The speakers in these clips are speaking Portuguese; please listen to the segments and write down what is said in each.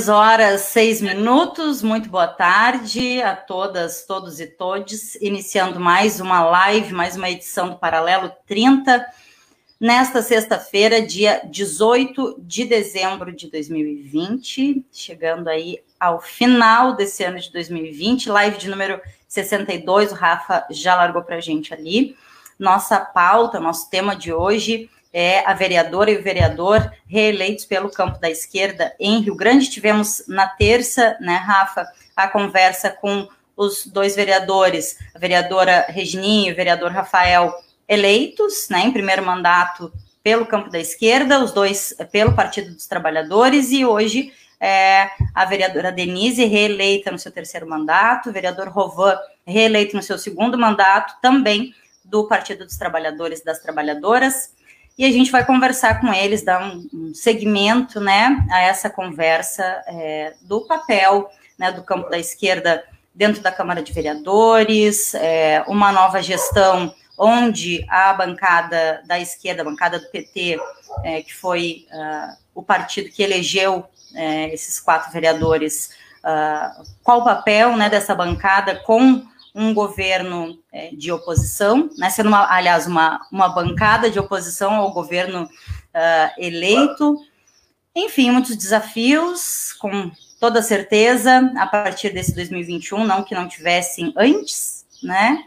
Três horas, seis minutos. Muito boa tarde a todas, todos e todes. Iniciando mais uma live, mais uma edição do Paralelo 30. Nesta sexta-feira, dia 18 de dezembro de 2020, chegando aí ao final desse ano de 2020, live de número 62, o Rafa já largou para a gente ali. Nossa pauta, nosso tema de hoje é a vereadora e o vereador reeleitos pelo campo da esquerda em Rio Grande. Tivemos na terça, né, Rafa, a conversa com os dois vereadores, a vereadora Regininha e o vereador Rafael, eleitos, né, em primeiro mandato pelo campo da esquerda, os dois pelo Partido dos Trabalhadores, e hoje é, a vereadora Denise, reeleita no seu terceiro mandato, o vereador Rovan, reeleito no seu segundo mandato, também do Partido dos Trabalhadores e das Trabalhadoras e a gente vai conversar com eles, dar um, um segmento, né, a essa conversa é, do papel, né, do campo da esquerda dentro da Câmara de Vereadores, é, uma nova gestão onde a bancada da esquerda, a bancada do PT, é, que foi uh, o partido que elegeu é, esses quatro vereadores, uh, qual o papel né, dessa bancada com um governo é, de oposição, né, sendo, uma, aliás, uma, uma bancada de oposição ao governo uh, eleito. Enfim, muitos desafios, com toda certeza, a partir desse 2021, não que não tivessem antes, né?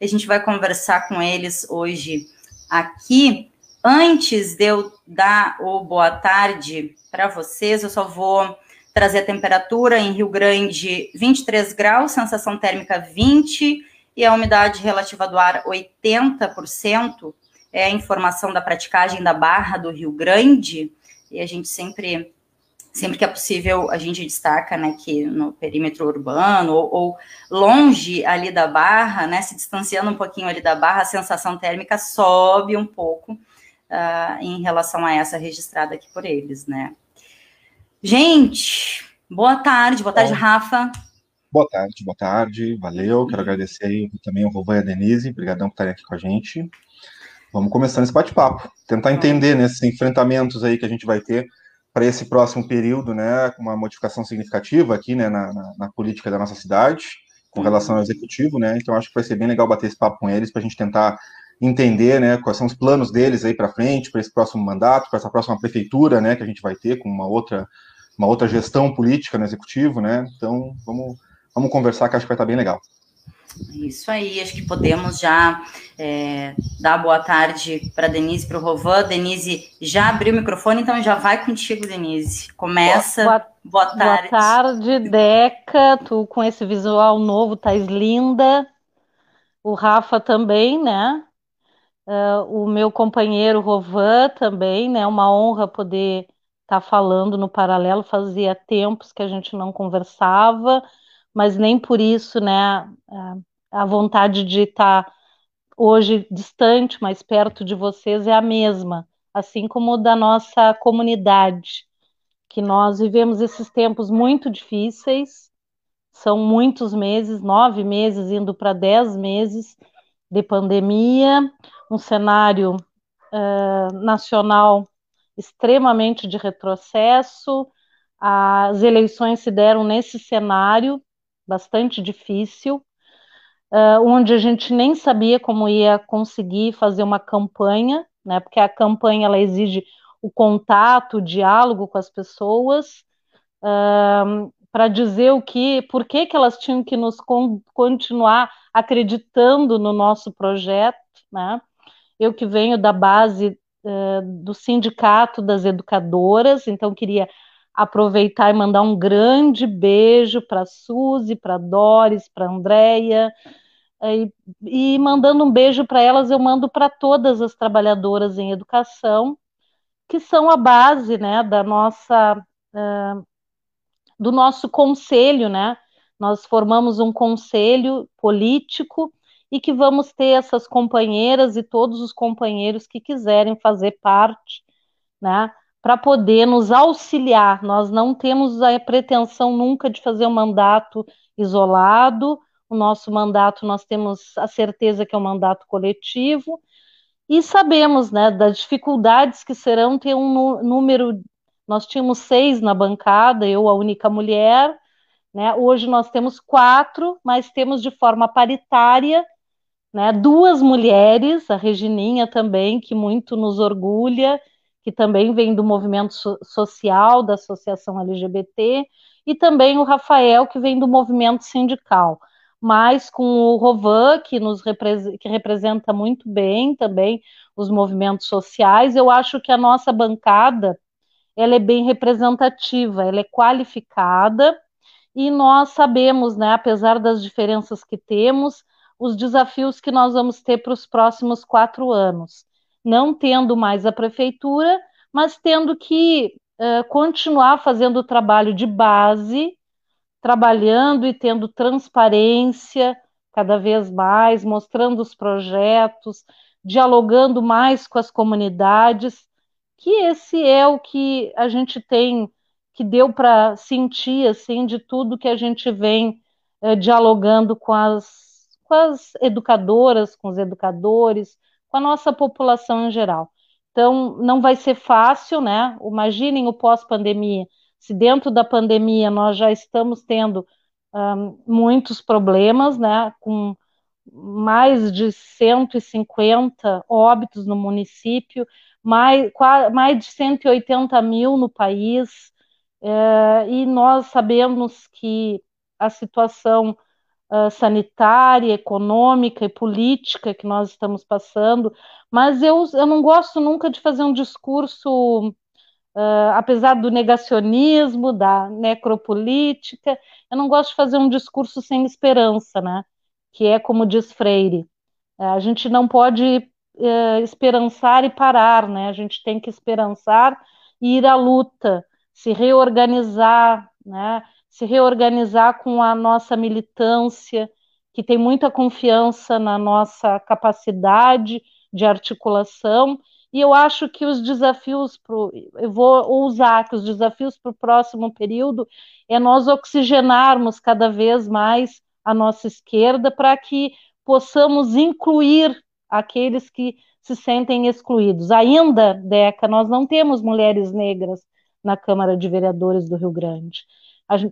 A gente vai conversar com eles hoje aqui. Antes de eu dar o boa tarde para vocês, eu só vou trazer a temperatura em Rio Grande 23 graus, sensação térmica 20 e a umidade relativa do ar 80%. É a informação da praticagem da Barra do Rio Grande e a gente sempre sempre que é possível a gente destaca, né, que no perímetro urbano ou, ou, longe ali da barra, né, se distanciando um pouquinho ali da barra, a sensação térmica sobe um pouco uh, em relação a essa registrada aqui por eles, né. Gente, boa tarde, boa tarde, Bom, Rafa. Boa tarde, boa tarde, valeu. Quero agradecer aí também ao Vovô e a Denise, obrigadão por estarem aqui com a gente. Vamos começando esse bate-papo, tentar entender nesses né, enfrentamentos aí que a gente vai ter para esse próximo período, né, com uma modificação significativa aqui, né, na, na, na, política da nossa cidade, com relação ao executivo, né, então acho que vai ser bem legal bater esse papo com eles para a gente tentar entender, né, quais são os planos deles aí para frente, para esse próximo mandato, para essa próxima prefeitura, né, que a gente vai ter com uma outra uma outra gestão política no executivo, né? Então, vamos, vamos conversar que acho que vai estar bem legal. Isso aí, acho que podemos já é, dar boa tarde para Denise, para o Rovan. Denise já abriu o microfone, então já vai contigo, Denise. Começa. Boa, boa tarde. Boa tarde, Deca. Tu com esse visual novo, tá linda. O Rafa também, né? Uh, o meu companheiro Rovan também, né? Uma honra poder tá falando no paralelo, fazia tempos que a gente não conversava, mas nem por isso, né, a vontade de estar tá hoje distante, mais perto de vocês é a mesma, assim como da nossa comunidade, que nós vivemos esses tempos muito difíceis, são muitos meses, nove meses, indo para dez meses de pandemia, um cenário uh, nacional extremamente de retrocesso. As eleições se deram nesse cenário bastante difícil, uh, onde a gente nem sabia como ia conseguir fazer uma campanha, né? Porque a campanha ela exige o contato, o diálogo com as pessoas, uh, para dizer o que, por que, que elas tinham que nos con continuar acreditando no nosso projeto, né? Eu que venho da base do Sindicato das Educadoras, então queria aproveitar e mandar um grande beijo para Suzy, para Doris, para Andréia, e, e, mandando um beijo para elas, eu mando para todas as trabalhadoras em educação, que são a base né, da nossa, uh, do nosso conselho, né, Nós formamos um conselho político e que vamos ter essas companheiras e todos os companheiros que quiserem fazer parte, né, para poder nos auxiliar. Nós não temos a pretensão nunca de fazer um mandato isolado, o nosso mandato nós temos a certeza que é um mandato coletivo, e sabemos né, das dificuldades que serão ter um número. Nós tínhamos seis na bancada, eu a única mulher, né? Hoje nós temos quatro, mas temos de forma paritária né, duas mulheres, a Regininha também, que muito nos orgulha, que também vem do movimento so social da Associação LGBT, e também o Rafael, que vem do movimento sindical. Mas com o Rovan, que nos repre que representa muito bem também os movimentos sociais, eu acho que a nossa bancada ela é bem representativa, ela é qualificada, e nós sabemos, né, apesar das diferenças que temos, os desafios que nós vamos ter para os próximos quatro anos. Não tendo mais a prefeitura, mas tendo que uh, continuar fazendo o trabalho de base trabalhando e tendo transparência cada vez mais, mostrando os projetos, dialogando mais com as comunidades, que esse é o que a gente tem, que deu para sentir, assim, de tudo que a gente vem é, dialogando com as, com as educadoras, com os educadores, com a nossa população em geral. Então, não vai ser fácil, né? Imaginem o pós-pandemia, se dentro da pandemia nós já estamos tendo um, muitos problemas, né, com mais de 150 óbitos no município, mais, mais de 180 mil no país, é, e nós sabemos que a situação uh, sanitária, econômica e política que nós estamos passando, mas eu, eu não gosto nunca de fazer um discurso Uh, apesar do negacionismo, da necropolítica, eu não gosto de fazer um discurso sem esperança, né? Que é como diz Freire, uh, a gente não pode uh, esperançar e parar, né? A gente tem que esperançar e ir à luta, se reorganizar, né? Se reorganizar com a nossa militância, que tem muita confiança na nossa capacidade de articulação e eu acho que os desafios, pro, eu vou ousar que os desafios para o próximo período é nós oxigenarmos cada vez mais a nossa esquerda para que possamos incluir aqueles que se sentem excluídos. Ainda, Deca, nós não temos mulheres negras na Câmara de Vereadores do Rio Grande.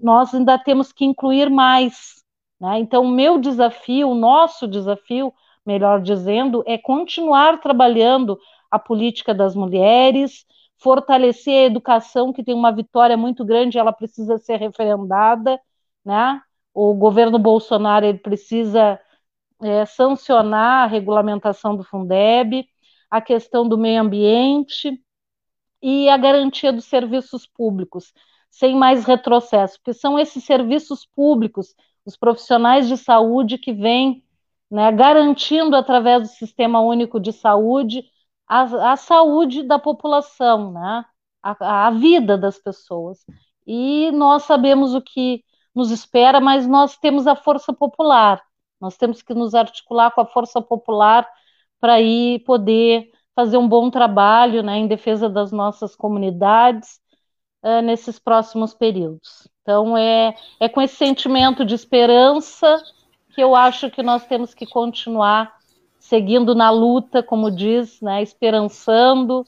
Nós ainda temos que incluir mais. Né? Então, o meu desafio, o nosso desafio, melhor dizendo, é continuar trabalhando a política das mulheres, fortalecer a educação, que tem uma vitória muito grande, ela precisa ser referendada, né? O governo Bolsonaro ele precisa é, sancionar a regulamentação do Fundeb, a questão do meio ambiente e a garantia dos serviços públicos, sem mais retrocesso, porque são esses serviços públicos, os profissionais de saúde que vêm né, garantindo através do Sistema Único de Saúde a, a saúde da população, né? A, a, vida das pessoas. E nós sabemos o que nos espera, mas nós temos a força popular. Nós temos que nos articular com a força popular para ir poder fazer um bom trabalho né, em defesa das nossas comunidades uh, nesses próximos períodos. Então, é, é com esse sentimento de esperança que eu acho que nós temos que continuar seguindo na luta, como diz, né, esperançando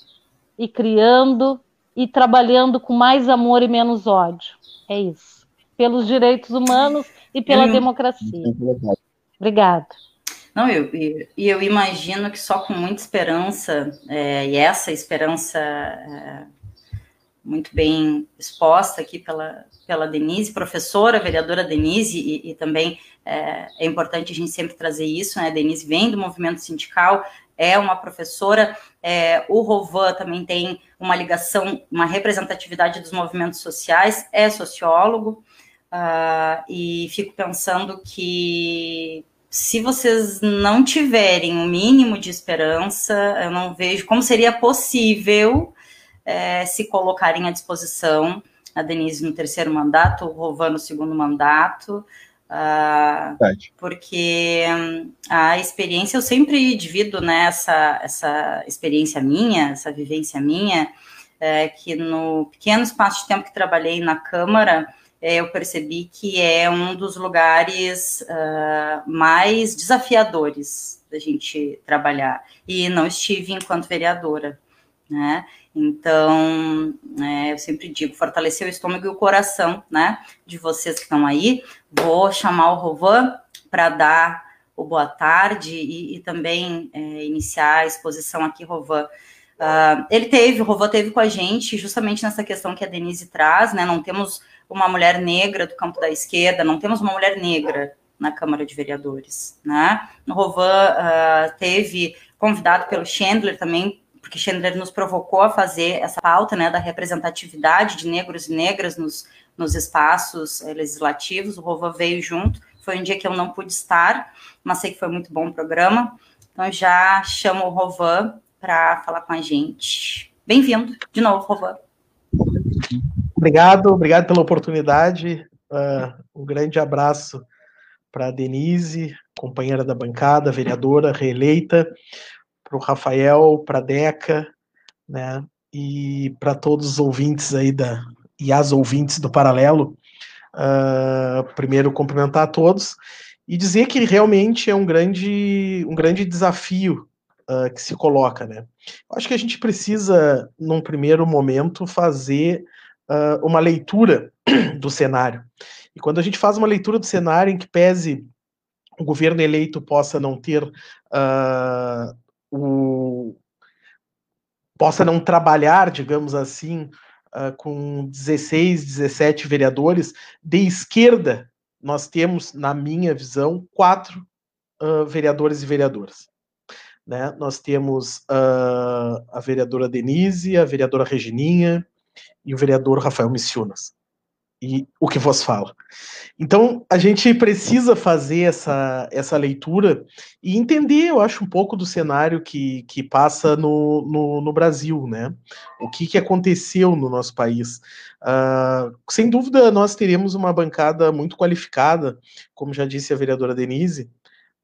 e criando e trabalhando com mais amor e menos ódio. É isso. Pelos direitos humanos e pela eu, democracia. Obrigada. Não, eu, eu, eu imagino que só com muita esperança, é, e essa esperança é, muito bem exposta aqui pela, pela Denise, professora, vereadora Denise, e, e também é, é, importante a gente sempre trazer isso, né? A Denise vem do movimento sindical, é uma professora, é, o Rovan também tem uma ligação, uma representatividade dos movimentos sociais, é sociólogo, uh, e fico pensando que se vocês não tiverem o um mínimo de esperança, eu não vejo como seria possível é, se colocarem à disposição A Denise no terceiro mandato, o Rovan no segundo mandato. Uh, porque hum, a experiência, eu sempre divido né, essa, essa experiência minha, essa vivência minha, é, que no pequeno espaço de tempo que trabalhei na Câmara, é, eu percebi que é um dos lugares uh, mais desafiadores da gente trabalhar. E não estive enquanto vereadora, né? Então, é, eu sempre digo, fortalecer o estômago e o coração, né, de vocês que estão aí. Vou chamar o Rovan para dar o boa tarde e, e também é, iniciar a exposição aqui, Rovan. Uh, ele teve, o Rovan teve com a gente justamente nessa questão que a Denise traz, né? Não temos uma mulher negra do campo da esquerda, não temos uma mulher negra na Câmara de Vereadores, né? O Rovan uh, teve convidado pelo Chandler também porque Chandler nos provocou a fazer essa pauta né, da representatividade de negros e negras nos, nos espaços eh, legislativos. O Rova veio junto. Foi um dia que eu não pude estar, mas sei que foi muito bom o programa. Então já chamo o Rovan para falar com a gente. Bem-vindo de novo, Rovan. Obrigado, obrigado pela oportunidade. Uh, um grande abraço para a Denise, companheira da bancada, vereadora reeleita para o Rafael, para a Deca, né? E para todos os ouvintes aí da e as ouvintes do Paralelo. Uh, primeiro cumprimentar a todos e dizer que realmente é um grande um grande desafio uh, que se coloca, né? Acho que a gente precisa, num primeiro momento, fazer uh, uma leitura do cenário. E quando a gente faz uma leitura do cenário em que pese o governo eleito possa não ter uh, o, possa não trabalhar, digamos assim, uh, com 16, 17 vereadores, de esquerda, nós temos, na minha visão, quatro uh, vereadores e vereadoras. Né? Nós temos uh, a vereadora Denise, a vereadora Regininha e o vereador Rafael Missionas e o que vos fala. Então, a gente precisa fazer essa, essa leitura e entender, eu acho, um pouco do cenário que, que passa no, no, no Brasil, né? O que, que aconteceu no nosso país. Uh, sem dúvida, nós teremos uma bancada muito qualificada, como já disse a vereadora Denise,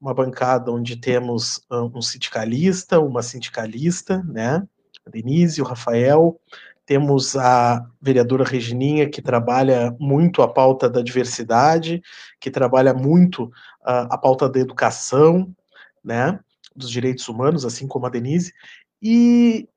uma bancada onde temos uh, um sindicalista, uma sindicalista, né? A Denise, o Rafael, temos a vereadora Regininha, que trabalha muito a pauta da diversidade, que trabalha muito uh, a pauta da educação, né, dos direitos humanos, assim como a Denise, e,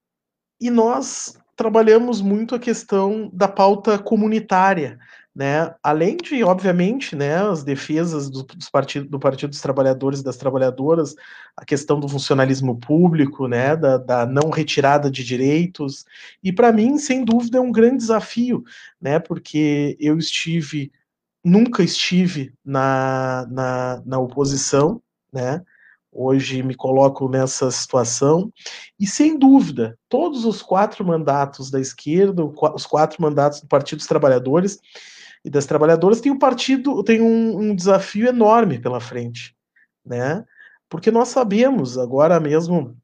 e nós trabalhamos muito a questão da pauta comunitária, né? Além de, obviamente, né, as defesas do, dos partido, do Partido dos Trabalhadores e das Trabalhadoras, a questão do funcionalismo público, né, da, da não retirada de direitos, e para mim, sem dúvida, é um grande desafio, né, porque eu estive, nunca estive na, na, na oposição, né, Hoje me coloco nessa situação. E, sem dúvida, todos os quatro mandatos da esquerda, os quatro mandatos do Partido dos Trabalhadores, e das trabalhadoras, tem um partido, tem um, um desafio enorme pela frente, né? Porque nós sabemos, agora mesmo,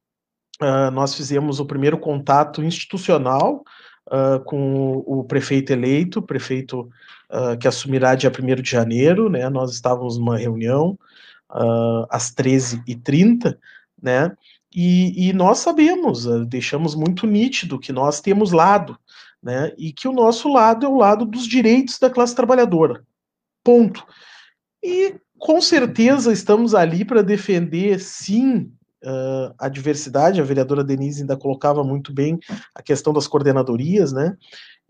uh, nós fizemos o primeiro contato institucional uh, com o, prefeito eleito, prefeito uh, que assumirá dia 1 de janeiro, né? Nós estávamos numa reunião às 13h30, né? E, e, nós sabemos, deixamos muito nítido que nós temos lado, né? E que o nosso lado é o lado dos direitos da classe trabalhadora. Ponto. E com certeza estamos ali para defender, sim, uh, a diversidade. A vereadora Denise ainda colocava muito bem a questão das coordenadorias, né?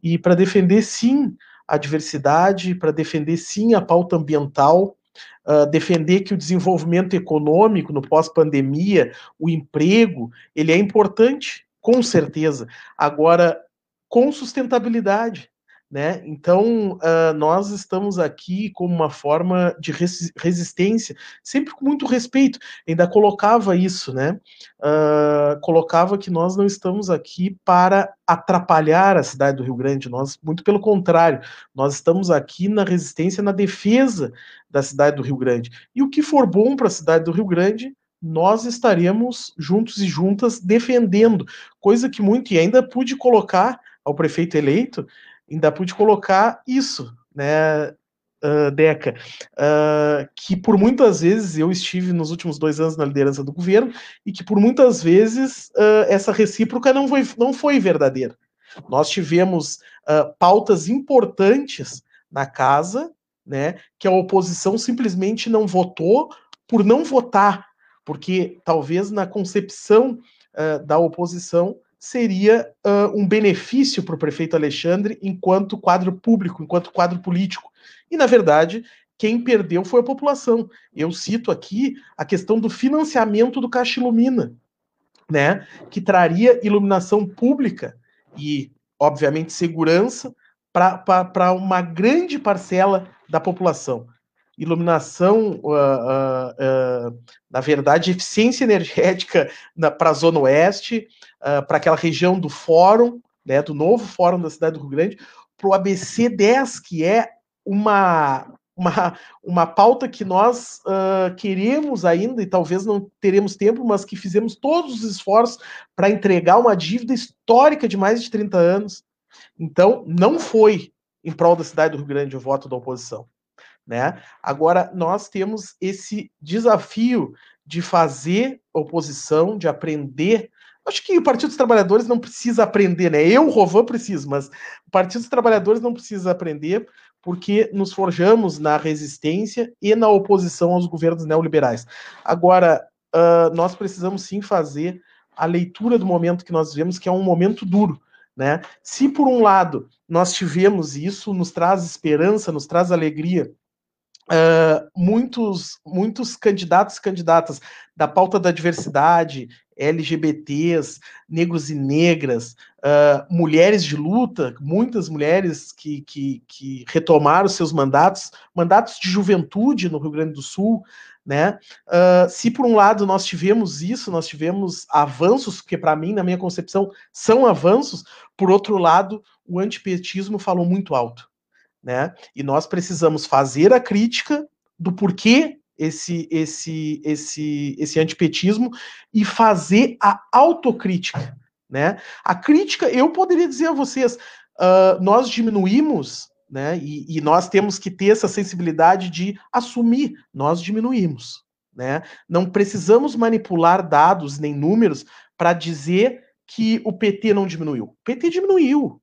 E para defender, sim, a diversidade, para defender, sim, a pauta ambiental, Uh, defender que o desenvolvimento econômico no pós-pandemia, o emprego, ele é importante, com certeza. Agora, com sustentabilidade. Né? Então, uh, nós estamos aqui como uma forma de res resistência, sempre com muito respeito. Ainda colocava isso, né? Uh, colocava que nós não estamos aqui para atrapalhar a cidade do Rio Grande, nós, muito pelo contrário, nós estamos aqui na resistência, na defesa da cidade do Rio Grande. E o que for bom para a cidade do Rio Grande, nós estaremos juntos e juntas defendendo, coisa que muito, e ainda pude colocar ao prefeito eleito, ainda pude colocar isso, né, uh, Deca, uh, que por muitas vezes eu estive nos últimos dois anos na liderança do governo e que por muitas vezes uh, essa recíproca não foi, não foi verdadeira. Nós tivemos pautas importantes na casa, né, que a oposição simplesmente não votou por não votar, porque talvez na concepção da oposição seria uh, um benefício para o prefeito Alexandre enquanto quadro público, enquanto quadro político. E, na verdade, quem perdeu foi a população. Eu cito aqui a questão do financiamento do Caixa Ilumina, né, que traria iluminação pública e, obviamente, segurança para uma grande parcela da população. Iluminação, uh, uh, uh, na verdade, eficiência energética para a Zona Oeste, para aquela região do Fórum, né, do novo Fórum da cidade do Rio Grande, para o ABC 10, que é uma, uma, uma pauta que nós uh, queremos ainda, e talvez não teremos tempo, mas que fizemos todos os esforços para entregar uma dívida histórica de mais de 30 anos. Então, não foi em prol da cidade do Rio Grande o voto da oposição. Né? Agora, nós temos esse desafio de fazer oposição, de aprender. Acho que o Partido dos Trabalhadores não precisa aprender, né? Eu, Rovan, preciso, mas o Partido dos Trabalhadores não precisa aprender, porque nos forjamos na resistência e na oposição aos governos neoliberais. Agora, uh, nós precisamos sim fazer a leitura do momento que nós vivemos, que é um momento duro. Né? Se por um lado nós tivemos isso, nos traz esperança, nos traz alegria, Muitos, muitos candidatos e candidatas da pauta da diversidade, LGBTs, negros e negras, uh, mulheres de luta, muitas mulheres que, que, que, retomaram seus mandatos, mandatos de juventude no Rio Grande do Sul, né? Uh, se por um lado nós tivemos isso, nós tivemos avanços, que para mim, na minha concepção, são avanços, por outro lado, o antipetismo falou muito alto né? E nós precisamos fazer a crítica do porquê esse esse esse esse antipetismo e fazer a autocrítica, né? A crítica, eu poderia dizer a vocês, uh, nós diminuímos, né? E, e, nós temos que ter essa sensibilidade de assumir, nós diminuímos, né? Não precisamos manipular dados nem números para dizer que o PT não diminuiu. O PT diminuiu,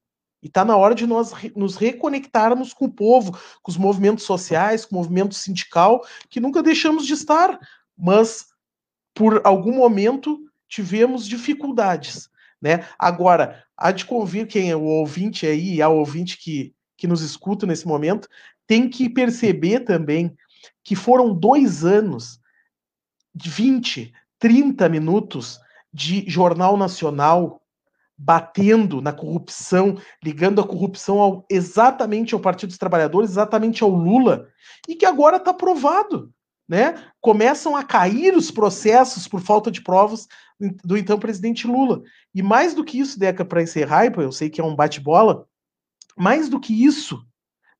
e está na hora de nós nos reconectarmos com o povo, com os movimentos sociais, com o movimento sindical, que nunca deixamos de estar, mas por algum momento tivemos dificuldades. Né? Agora, há de convir quem é o ouvinte aí, a ouvinte que, que nos escuta nesse momento, tem que perceber também que foram dois anos, 20, 30 minutos de Jornal Nacional batendo na corrupção, ligando a corrupção ao, exatamente ao Partido dos Trabalhadores, exatamente ao Lula, e que agora está provado. Né? Começam a cair os processos por falta de provas do então presidente Lula. E mais do que isso, Deca, para encerrar, eu sei que é um bate-bola, mais do que isso,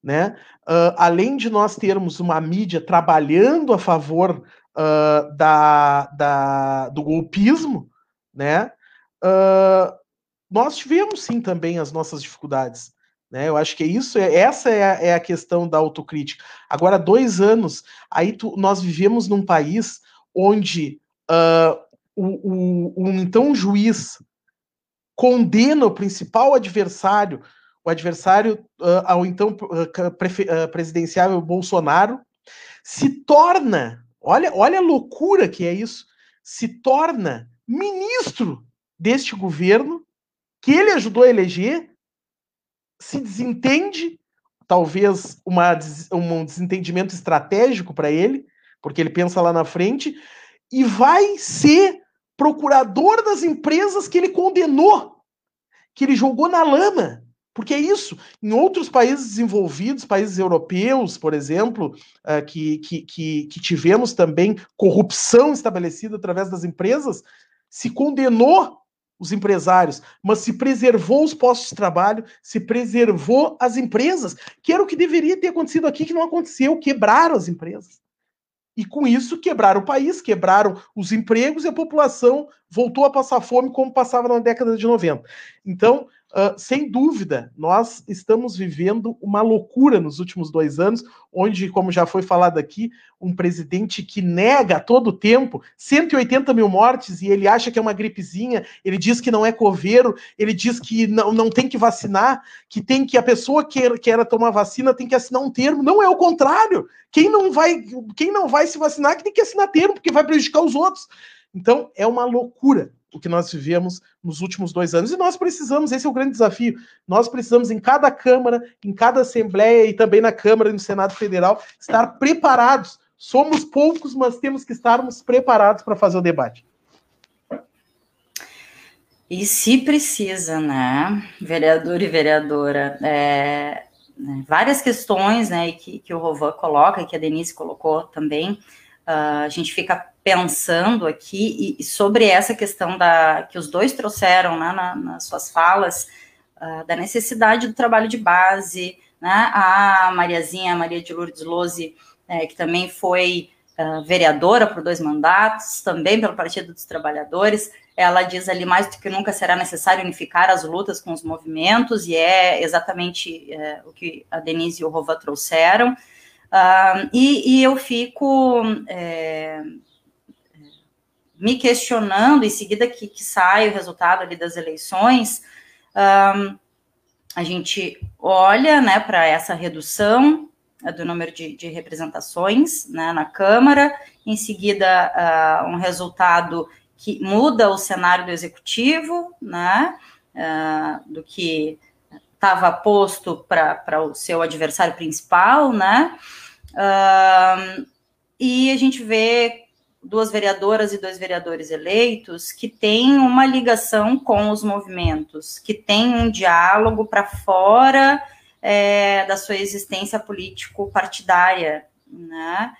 né? Uh, além de nós termos uma mídia trabalhando a favor uh, da, da, do golpismo, né? Uh, nós tivemos sim também as nossas dificuldades. Né? Eu acho que é isso, é, essa é a, é a questão da autocrítica. Agora, dois anos, aí tu, nós vivemos num país onde uh, o, o, o então juiz condena o principal adversário, o adversário uh, ao então uh, presidenciável Bolsonaro, se torna, olha, olha a loucura que é isso, se torna ministro deste governo que ele ajudou a eleger, se desentende, talvez uma, um desentendimento estratégico para ele, porque ele pensa lá na frente, e vai ser procurador das empresas que ele condenou, que ele jogou na lama. Porque é isso. Em outros países desenvolvidos, países europeus, por exemplo, que, que, que, que tivemos também corrupção estabelecida através das empresas, se condenou os empresários, mas se preservou os postos de trabalho, se preservou as empresas, que era o que deveria ter acontecido aqui, que não aconteceu, quebraram as empresas. E com isso quebraram o país, quebraram os empregos e a população voltou a passar fome como passava na década de 90. Então, Uh, sem dúvida, nós estamos vivendo uma loucura nos últimos dois anos, onde, como já foi falado aqui, um presidente que nega todo tempo 180 mil mortes e ele acha que é uma gripezinha, ele diz que não é coveiro, ele diz que não, não tem que vacinar, que tem que a pessoa que quer tomar vacina tem que assinar um termo. Não é o contrário. Quem não vai, quem não vai se vacinar que tem que assinar termo, porque vai prejudicar os outros. Então, é uma loucura o que nós vivemos nos últimos dois anos. E nós precisamos, esse é o grande desafio, nós precisamos em cada Câmara, em cada Assembleia e também na Câmara e no Senado Federal estar preparados. Somos poucos, mas temos que estarmos preparados para fazer o debate. E se precisa, né, vereador e vereadora, é, né, várias questões, né, que, que o Rovan coloca, que a Denise colocou também, uh, a gente fica pensando aqui e, sobre essa questão da que os dois trouxeram né, na, nas suas falas uh, da necessidade do trabalho de base, né? A Mariazinha, a Maria de Lourdes Lose, é, que também foi uh, vereadora por dois mandatos, também pelo Partido dos Trabalhadores, ela diz ali mais do que nunca será necessário unificar as lutas com os movimentos, e é exatamente é, o que a Denise e o Rova trouxeram. Uh, e, e, eu fico é, me questionando, em seguida que, que sai o resultado ali das eleições, um, a gente olha né, para essa redução uh, do número de, de representações né, na Câmara, em seguida uh, um resultado que muda o cenário do executivo, né, uh, do que estava posto para o seu adversário principal, né, e a gente vê duas vereadoras e dois vereadores eleitos que têm uma ligação com os movimentos, que têm um diálogo para fora é, da sua existência político-partidária, né?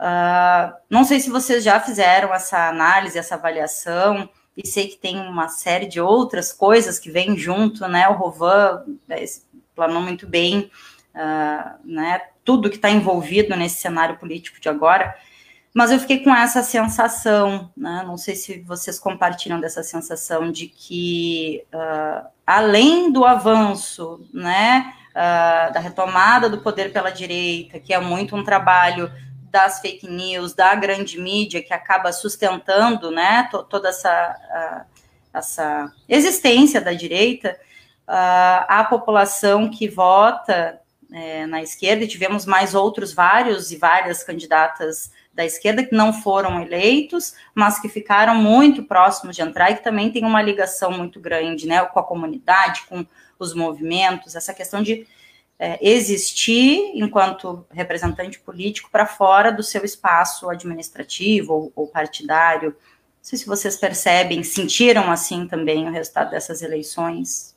Uh, não sei se vocês já fizeram essa análise, essa avaliação, e sei que tem uma série de outras coisas que vêm junto, né? O Rovan é, planou muito bem, uh, né? Tudo que está envolvido nesse cenário político de agora. Mas eu fiquei com essa sensação, né? não sei se vocês compartilham dessa sensação de que, uh, além do avanço, né, uh, da retomada do poder pela direita, que é muito um trabalho das fake news, da grande mídia, que acaba sustentando né, to toda essa, uh, essa existência da direita, a população que vota é, na esquerda, e tivemos mais outros vários e várias candidatas da esquerda que não foram eleitos, mas que ficaram muito próximos de entrar e que também tem uma ligação muito grande, né, com a comunidade, com os movimentos, essa questão de é, existir enquanto representante político para fora do seu espaço administrativo ou, ou partidário. Não sei se vocês percebem, sentiram assim também o resultado dessas eleições.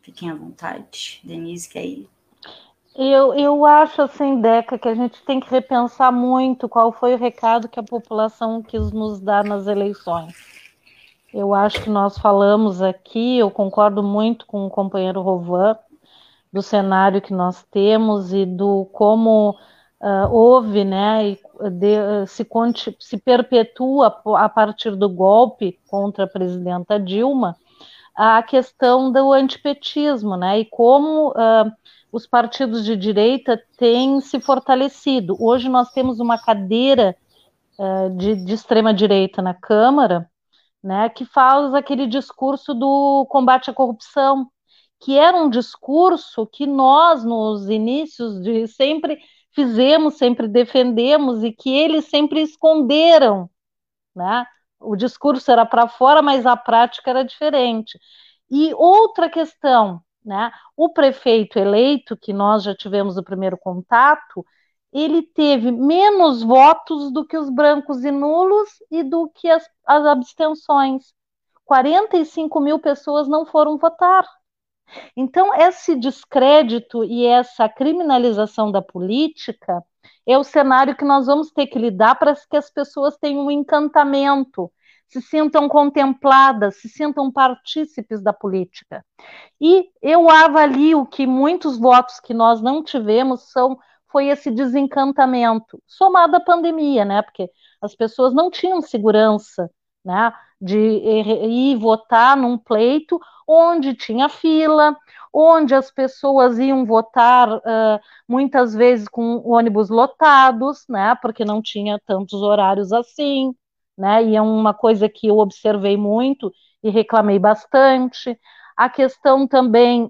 Fiquem à vontade. Denise, quer ir? Eu, eu acho, assim, Deca, que a gente tem que repensar muito qual foi o recado que a população quis nos dar nas eleições. Eu acho que nós falamos aqui, eu concordo muito com o companheiro Rovan, do cenário que nós temos e do como uh, houve, né, de, se, se perpetua a partir do golpe contra a presidenta Dilma, a questão do antipetismo, né, e como uh, os partidos de direita têm se fortalecido. Hoje nós temos uma cadeira uh, de, de extrema-direita na Câmara, né, que faz aquele discurso do combate à corrupção, que era um discurso que nós, nos inícios de sempre fizemos, sempre defendemos e que eles sempre esconderam, né? O discurso era para fora, mas a prática era diferente. E outra questão, né? O prefeito eleito, que nós já tivemos o primeiro contato, ele teve menos votos do que os brancos e nulos e do que as, as abstenções. 45 mil pessoas não foram votar. Então, esse descrédito e essa criminalização da política é o cenário que nós vamos ter que lidar para que as pessoas tenham um encantamento, se sintam contempladas, se sintam partícipes da política. E eu avalio que muitos votos que nós não tivemos são foi esse desencantamento, somado à pandemia, né? Porque as pessoas não tinham segurança, né? De ir votar num pleito onde tinha fila, onde as pessoas iam votar uh, muitas vezes com ônibus lotados, né? Porque não tinha tantos horários assim, né? E é uma coisa que eu observei muito e reclamei bastante. A questão também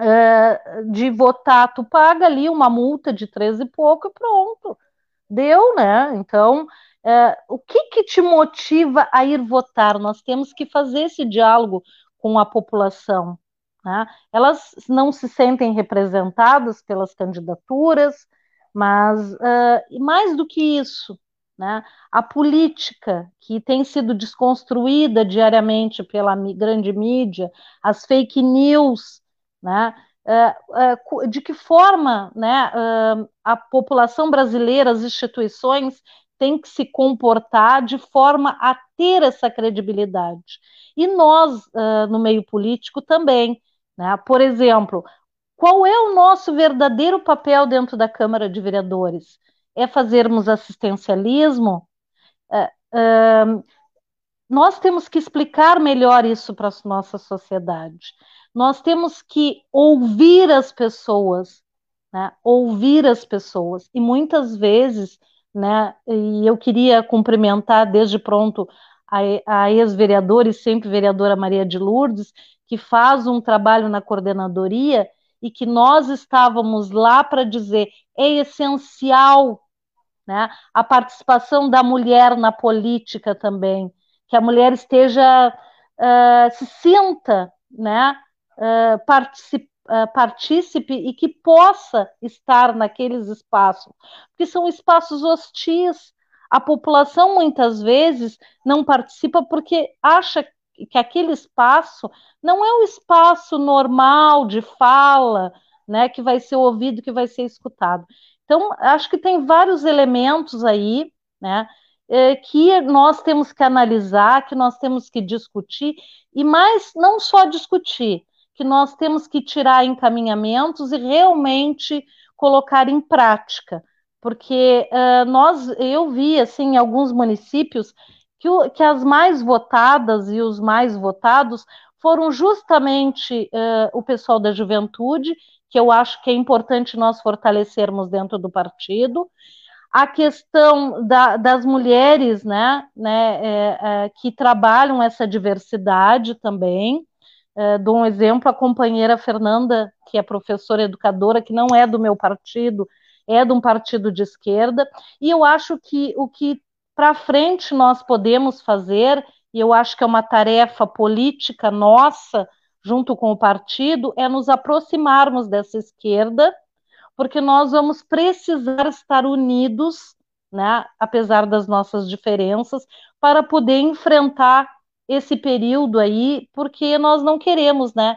uh, de votar, tu paga ali uma multa de 13 e pouco e pronto. Deu, né? Então, uh, o que que te motiva a ir votar? Nós temos que fazer esse diálogo com a população. Né? Elas não se sentem representadas pelas candidaturas, mas uh, mais do que isso, né? A política que tem sido desconstruída diariamente pela grande mídia, as fake news, né? Uh, uh, de que forma né, a população brasileira, as instituições, têm que se comportar de forma a ter essa credibilidade. E nós, no meio político, também. Né? Por exemplo, qual é o nosso verdadeiro papel dentro da Câmara de Vereadores? É fazermos assistencialismo, é, nós temos que explicar melhor isso para a nossa sociedade. Nós temos que ouvir as pessoas, né? ouvir as pessoas. E muitas vezes, né, e eu queria cumprimentar desde pronto a ex-vereadora e sempre vereadora Maria de Lourdes, que faz um trabalho na coordenadoria e que nós estávamos lá para dizer é essencial né? A participação da mulher na política também, que a mulher esteja, uh, se sinta, né? Uh, participe, partícipe e que possa estar naqueles espaços, porque são espaços hostis. A população muitas vezes não participa porque acha que aquele espaço não é o espaço normal de fala, né, que vai ser ouvido, que vai ser escutado. Então, acho que tem vários elementos aí, né, é, que nós temos que analisar, que nós temos que discutir, e mais, não só discutir, que nós temos que tirar encaminhamentos e realmente colocar em prática, porque uh, nós, eu vi, assim, em alguns municípios, que, o, que as mais votadas e os mais votados foram justamente uh, o pessoal da juventude que eu acho que é importante nós fortalecermos dentro do partido. A questão da, das mulheres, né, né é, é, que trabalham essa diversidade também. É, dou um exemplo, a companheira Fernanda, que é professora educadora, que não é do meu partido, é de um partido de esquerda, e eu acho que o que para frente nós podemos fazer, e eu acho que é uma tarefa política nossa, junto com o partido, é nos aproximarmos dessa esquerda, porque nós vamos precisar estar unidos, né, apesar das nossas diferenças, para poder enfrentar esse período aí, porque nós não queremos, né,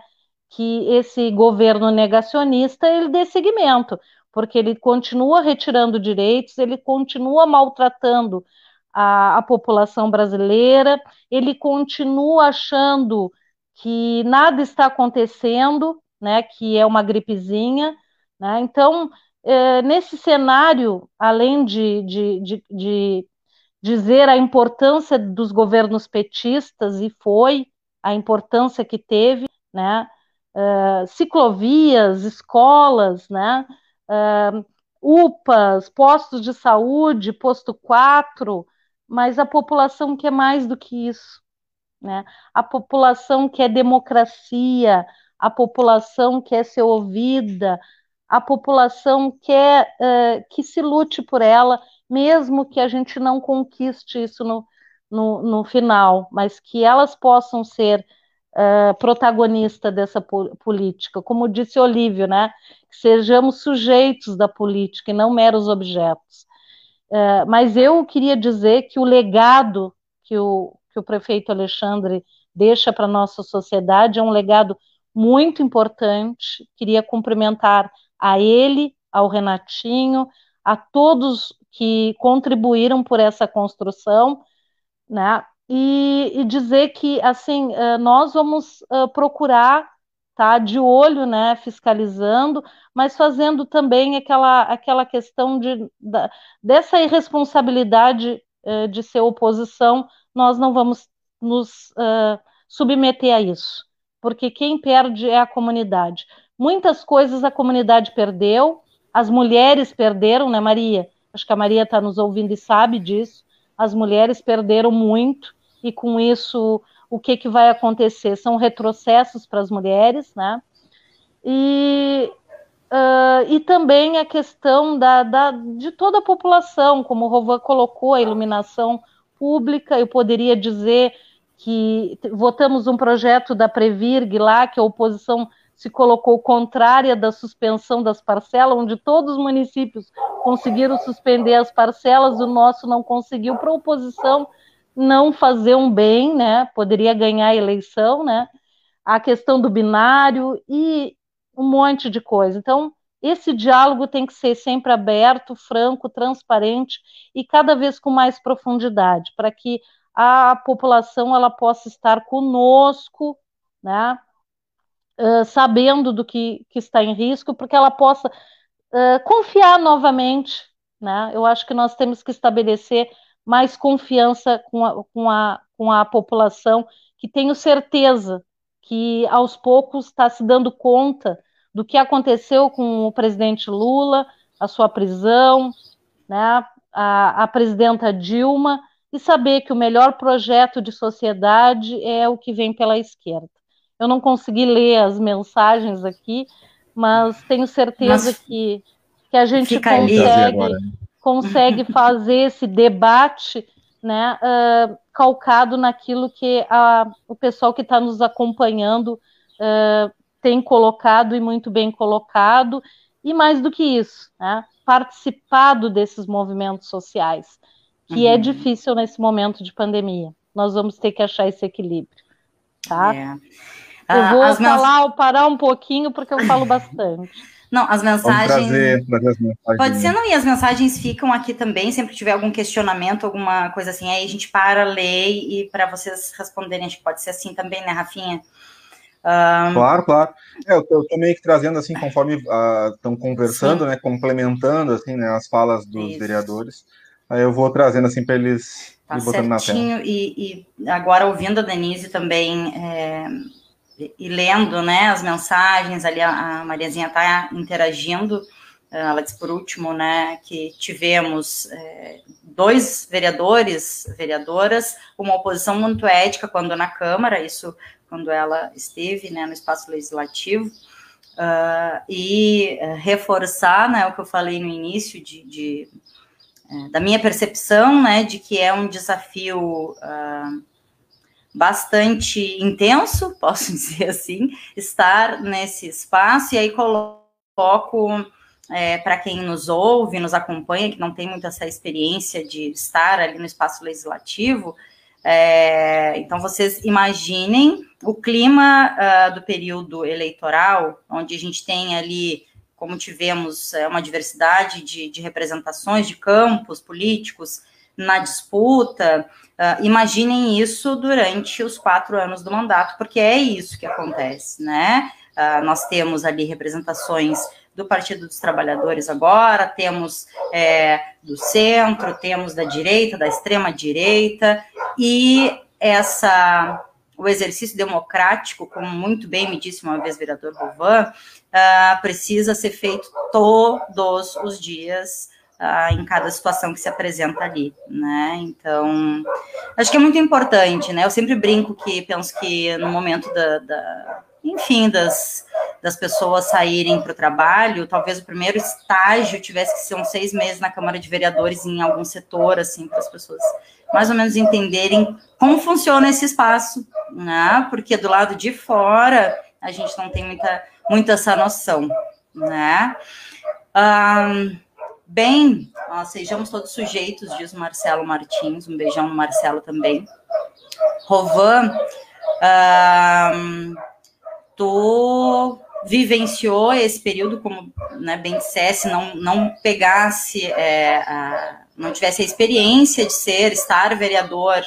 que esse governo negacionista ele dê seguimento, porque ele continua retirando direitos, ele continua maltratando a, a população brasileira, ele continua achando que nada está acontecendo, né, que é uma gripezinha, né? Então, é, nesse cenário, além de, de, de, de, dizer a importância dos governos petistas, e foi a importância que teve, né? Uh, ciclovias, escolas, né? Uh, UPAs, postos de saúde, posto 4, mas a população quer mais do que isso. Né? A população quer democracia, a população quer ser ouvida, a população quer uh, que se lute por ela, mesmo que a gente não conquiste isso no, no, no final, mas que elas possam ser uh, protagonistas dessa po política. Como disse Olívio, né? que sejamos sujeitos da política e não meros objetos. Uh, mas eu queria dizer que o legado que o, que o prefeito Alexandre deixa para a nossa sociedade é um legado muito importante. Queria cumprimentar a ele, ao Renatinho, a todos que contribuíram por essa construção, né? E, e dizer que assim eh, nós vamos uh, procurar tá de olho, né, fiscalizando, mas fazendo também aquela, aquela questão de, da, dessa irresponsabilidade uh, de ser oposição, nós não vamos nos uh, submeter a isso, porque quem perde é a comunidade. Muitas coisas a comunidade perdeu, as mulheres perderam, né, Maria? Acho que a Maria está nos ouvindo e sabe disso. As mulheres perderam muito, e com isso o que, que vai acontecer? São retrocessos para as mulheres, né? E, uh, e também a questão da, da, de toda a população, como o Rovan colocou, a iluminação pública, eu poderia dizer que votamos um projeto da Previrg lá, que a oposição se colocou contrária da suspensão das parcelas, onde todos os municípios conseguiram suspender as parcelas, o nosso não conseguiu, para a oposição não fazer um bem, né? Poderia ganhar a eleição, né? A questão do binário e um monte de coisa. Então, esse diálogo tem que ser sempre aberto, franco, transparente e cada vez com mais profundidade, para que a população ela possa estar conosco, né? Uh, sabendo do que, que está em risco, porque ela possa uh, confiar novamente. Né? Eu acho que nós temos que estabelecer mais confiança com a, com a, com a população, que tenho certeza que aos poucos está se dando conta do que aconteceu com o presidente Lula, a sua prisão, né, a, a presidenta Dilma, e saber que o melhor projeto de sociedade é o que vem pela esquerda. Eu não consegui ler as mensagens aqui, mas tenho certeza mas que, que a gente consegue consegue fazer esse debate né, uh, calcado naquilo que a, o pessoal que está nos acompanhando uh, tem colocado e muito bem colocado, e mais do que isso, né, participado desses movimentos sociais, que é uhum. é difícil nesse momento de pandemia. Nós vamos ter que achar esse equilíbrio. Tá? É. Eu vou As falar, meus... parar um pouquinho, porque eu falo bastante. Não, as mensagens. Trazer, trazer as mensagens. Pode ser, não, e as mensagens ficam aqui também, sempre que tiver algum questionamento, alguma coisa assim, aí a gente para, lê e para vocês responderem, acho que pode ser assim também, né, Rafinha? Um... Claro, claro. É, eu, tô meio que trazendo assim, conforme estão uh, conversando, Sim. né, complementando assim, né, as falas dos Isso. vereadores. Aí eu vou trazendo assim para eles tá botando na tela. E, e agora ouvindo a Denise também, é, e lendo né, as mensagens, ali a, a Mariazinha está interagindo, eh, ela disse por último né, que tivemos é, dois vereadores, vereadoras, uma oposição muito ética quando na Câmara, isso quando ela esteve né, no espaço legislativo, uh, e uh, reforçar né, o que eu falei no início de, de uh, da minha percepção né, de que é um desafio bastante intenso, posso dizer assim, estar nesse espaço, e aí coloco é, para quem nos ouve, nos acompanha, que não tem muito essa experiência de estar ali no espaço legislativo, é, então vocês imaginem o clima uh, do período eleitoral, onde a gente tem ali, como tivemos, é, uma diversidade de, de representações de campos políticos na disputa, Uh, imaginem isso durante os quatro anos do mandato, porque é isso que acontece, né? Uh, nós temos ali representações do Partido dos Trabalhadores agora, temos é, do centro, temos da direita, da extrema direita, e essa o exercício democrático, como muito bem me disse uma vez o vereador Rovan, uh, precisa ser feito todos os dias uh, em cada situação que se apresenta ali, né? Então, acho que é muito importante, né? Eu sempre brinco que penso que no momento da, da enfim, das, das pessoas saírem para o trabalho, talvez o primeiro estágio tivesse que ser uns seis meses na Câmara de Vereadores em algum setor, assim, para as pessoas mais ou menos entenderem como funciona esse espaço, né? Porque do lado de fora a gente não tem muita, muita essa noção, né? Um, Bem, sejamos todos sujeitos, diz o Marcelo Martins. Um beijão no Marcelo também. Rovan, uh, tu vivenciou esse período, como né, bem dissesse, não, não pegasse, é, a, não tivesse a experiência de ser, estar vereador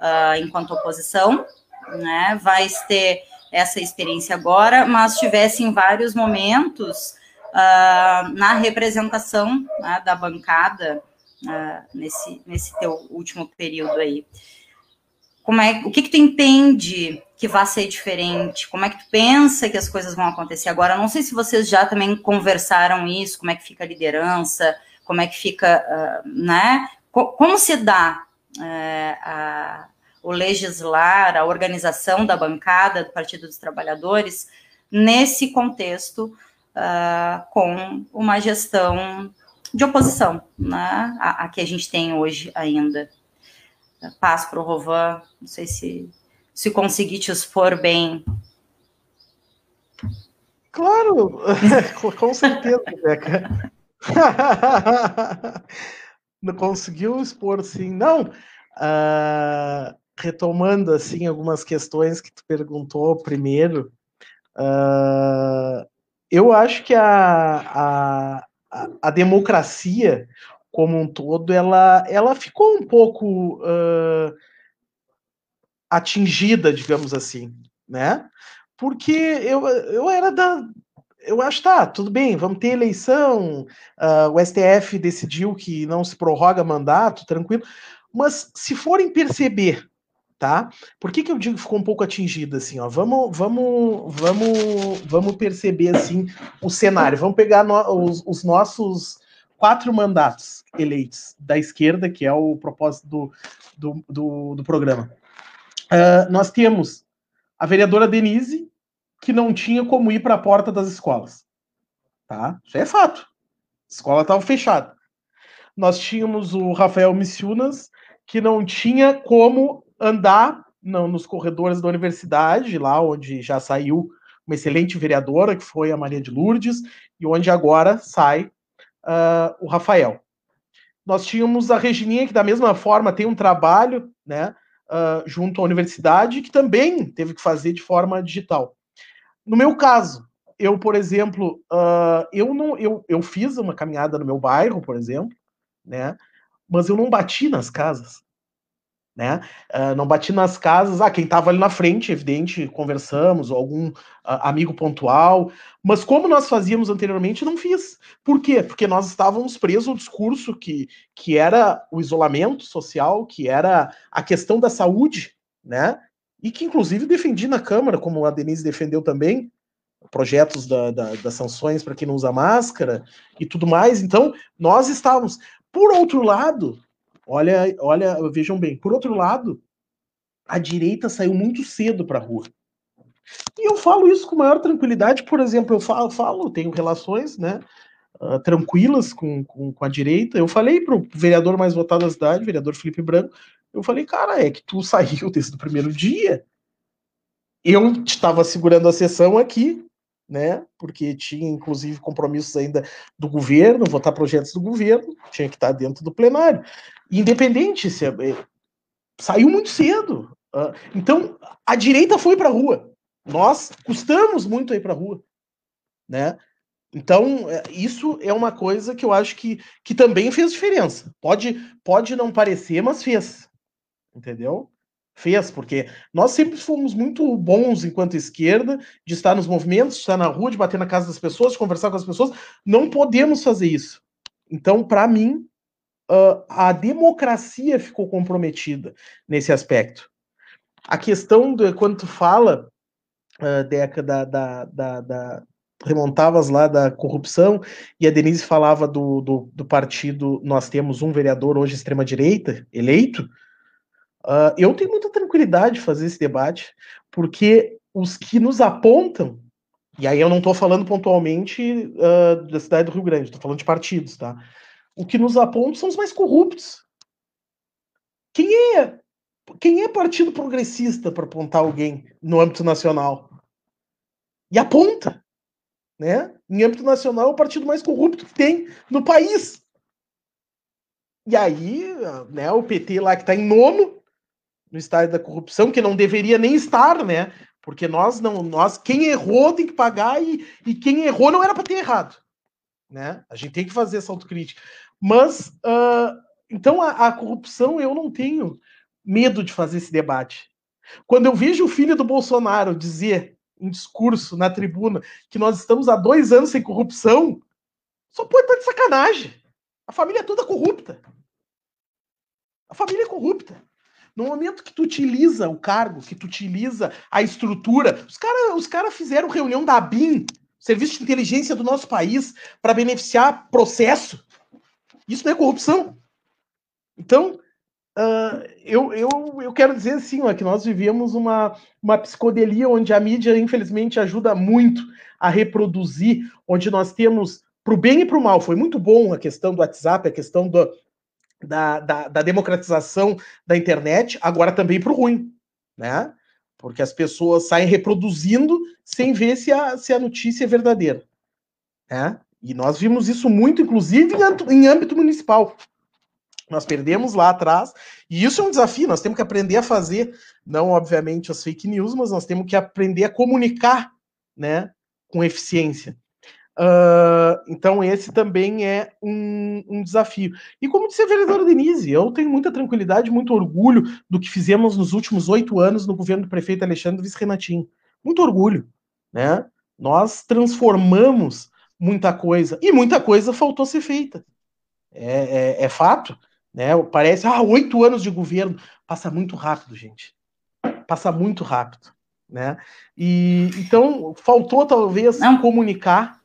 uh, enquanto oposição, né? Vais ter essa experiência agora, mas tivesse em vários momentos uh, na representação né, da bancada uh, nesse, nesse teu último período aí. Como é, o que, que tu entende que vai ser diferente? Como é que tu pensa que as coisas vão acontecer agora? Não sei se vocês já também conversaram isso, como é que fica a liderança, como é que fica, uh, né? Como se dá uh, a, o legislar, a organização da bancada do Partido dos Trabalhadores nesse contexto uh, com uma gestão de oposição, né? A, a, que a gente tem hoje ainda. Paz para o Rovan, não sei se se conseguir te expor bem. Claro, com certeza, Beca. não conseguiu expor, sim. Não, uh, retomando, assim, algumas questões que tu perguntou primeiro, uh, eu acho que a, a, a, democracia como um todo, ela, ela ficou um pouco uh, atingida, digamos assim, né? Porque eu, eu era da. Eu acho, tá, tudo bem, vamos ter eleição, uh, o STF decidiu que não se prorroga mandato, tranquilo, mas se forem perceber, tá? Por que, que eu digo que ficou um pouco atingida, assim, ó? Vamos, vamos, vamos, vamos perceber, assim, o cenário, vamos pegar no, os, os nossos quatro mandatos eleitos da esquerda, que é o propósito do, do, do, do programa. Uh, nós temos a vereadora Denise, que não tinha como ir para a porta das escolas. Tá? Isso é fato. A escola estava fechada. Nós tínhamos o Rafael Missiunas, que não tinha como andar não, nos corredores da universidade, lá onde já saiu uma excelente vereadora, que foi a Maria de Lourdes, e onde agora sai uh, o Rafael. Nós tínhamos a Regininha, que da mesma forma tem um trabalho, né? uh, junto à universidade, que também teve que fazer de forma digital. No meu caso, eu, por exemplo, uh, eu não, eu, eu fiz uma caminhada no meu bairro, por exemplo, né? Mas eu não bati nas casas né? Uh, não bati nas casas, ah, quem estava ali na frente, evidente, conversamos, ou algum uh, amigo pontual, mas como nós fazíamos anteriormente, não fiz. Por quê? Porque nós estávamos presos ao discurso que, que era o isolamento social, que era a questão da saúde, né? E que inclusive defendi na Câmara, como a Denise defendeu também, projetos da, da, das sanções para quem não usa máscara e tudo mais. Então, nós estávamos. Por outro lado, Olha, olha, vejam bem. Por outro lado, a direita saiu muito cedo para a rua. E eu falo isso com maior tranquilidade, por exemplo, eu falo, falo tenho relações, né, uh, tranquilas com, com, com, a direita. Eu falei para o vereador mais votado da cidade, vereador Felipe Branco, eu falei, cara, é que tu saiu desde o primeiro dia. Eu estava segurando a sessão aqui, né? Porque tinha inclusive compromissos ainda do governo, votar projetos do governo, tinha que estar dentro do plenário. Independente se é, saiu muito cedo. Então a direita foi para a rua. Nós custamos muito aí para a rua, né? Então, é, isso é uma coisa que eu acho que, que também fez diferença. Pode, pode não parecer, mas fez. Entendeu? Fez, porque nós sempre fomos muito bons enquanto esquerda de estar nos movimentos, de estar na rua, de bater na casa das pessoas, de conversar com as pessoas. Não podemos fazer isso. Então, para mim, a democracia ficou comprometida nesse aspecto. A questão de quando tu fala, Deca, da, da, da, da remontavas lá da corrupção, e a Denise falava do, do, do partido, nós temos um vereador hoje extrema-direita, eleito, Uh, eu tenho muita tranquilidade de fazer esse debate, porque os que nos apontam, e aí eu não estou falando pontualmente uh, da cidade do Rio Grande, estou falando de partidos, tá? O que nos apontam são os mais corruptos. Quem é quem é partido progressista para apontar alguém no âmbito nacional? E aponta, né? Em âmbito nacional, é o partido mais corrupto que tem no país. E aí, né, o PT lá que está em nono, no estádio da corrupção, que não deveria nem estar, né? Porque nós não, nós, quem errou tem que pagar e, e quem errou não era para ter errado, né? A gente tem que fazer essa autocrítica. Mas, uh, então, a, a corrupção, eu não tenho medo de fazer esse debate. Quando eu vejo o filho do Bolsonaro dizer em discurso na tribuna que nós estamos há dois anos sem corrupção, só pode estar de sacanagem. A família é toda corrupta. A família é corrupta. No momento que tu utiliza o cargo, que tu utiliza a estrutura, os caras os cara fizeram reunião da ABIN, Serviço de Inteligência do nosso país, para beneficiar processo. Isso não é corrupção. Então, uh, eu, eu, eu quero dizer assim, ó, que nós vivemos uma, uma psicodelia onde a mídia, infelizmente, ajuda muito a reproduzir, onde nós temos para o bem e para o mal. Foi muito bom a questão do WhatsApp, a questão do, da, da, da democratização da internet, agora também para o ruim, né? Porque as pessoas saem reproduzindo sem ver se a, se a notícia é verdadeira. Né? E nós vimos isso muito, inclusive, em, em âmbito municipal. Nós perdemos lá atrás, e isso é um desafio, nós temos que aprender a fazer, não obviamente as fake news, mas nós temos que aprender a comunicar né, com eficiência. Uh, então, esse também é um, um, desafio. E como disse a vereadora Denise, eu tenho muita tranquilidade, muito orgulho do que fizemos nos últimos oito anos no governo do prefeito Alexandre Vice-Renatinho. Muito orgulho. Né? Nós transformamos muita coisa, e muita coisa faltou ser feita. É, é, é fato. Né? Parece, ah, oito anos de governo. Passa muito rápido, gente. Passa muito rápido. Né? E então faltou talvez Não. comunicar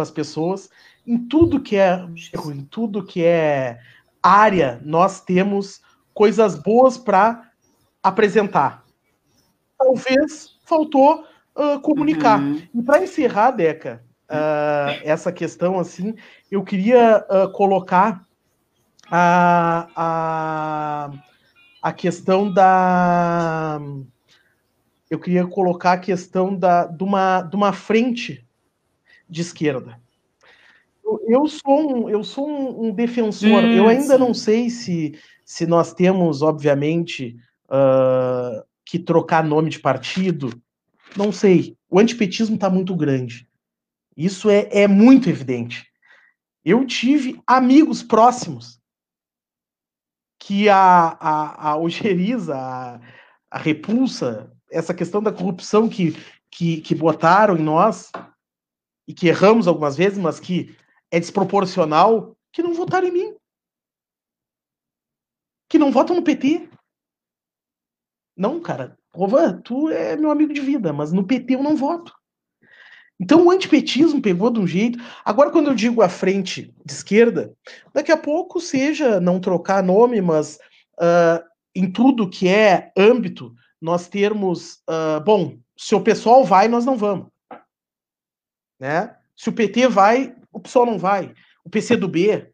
com as pessoas. Em tudo que é em tudo que é área, nós temos coisas boas para apresentar. Talvez faltou uh, comunicar. Uhum. E para encerrar, Deca, uh, essa questão assim, eu queria uh, colocar a, a, a questão da. Eu queria colocar a questão da, de, uma, de uma frente de esquerda. Eu, sou um, eu sou um, um defensor. Hum, eu ainda sim. não sei se, se nós temos, obviamente, uh, que trocar nome de partido. Não sei. O antipetismo está muito grande. Isso é, é muito evidente. Eu tive amigos próximos que a, a, a ojeriza, a, a repulsa, essa questão da corrupção que, que, que botaram em nós, e que erramos algumas vezes, mas que é desproporcional, que não votaram em mim. Que não votam no PT. Não, cara. Rovan, tu é meu amigo de vida, mas no PT eu não voto. Então o antipetismo pegou de um jeito. Agora, quando eu digo a frente de esquerda, daqui a pouco seja não trocar nome, mas uh, em tudo que é âmbito, nós termos. Uh, bom, se o pessoal vai, nós não vamos. Né? Se o PT vai, o PSOL não vai. O PC do B.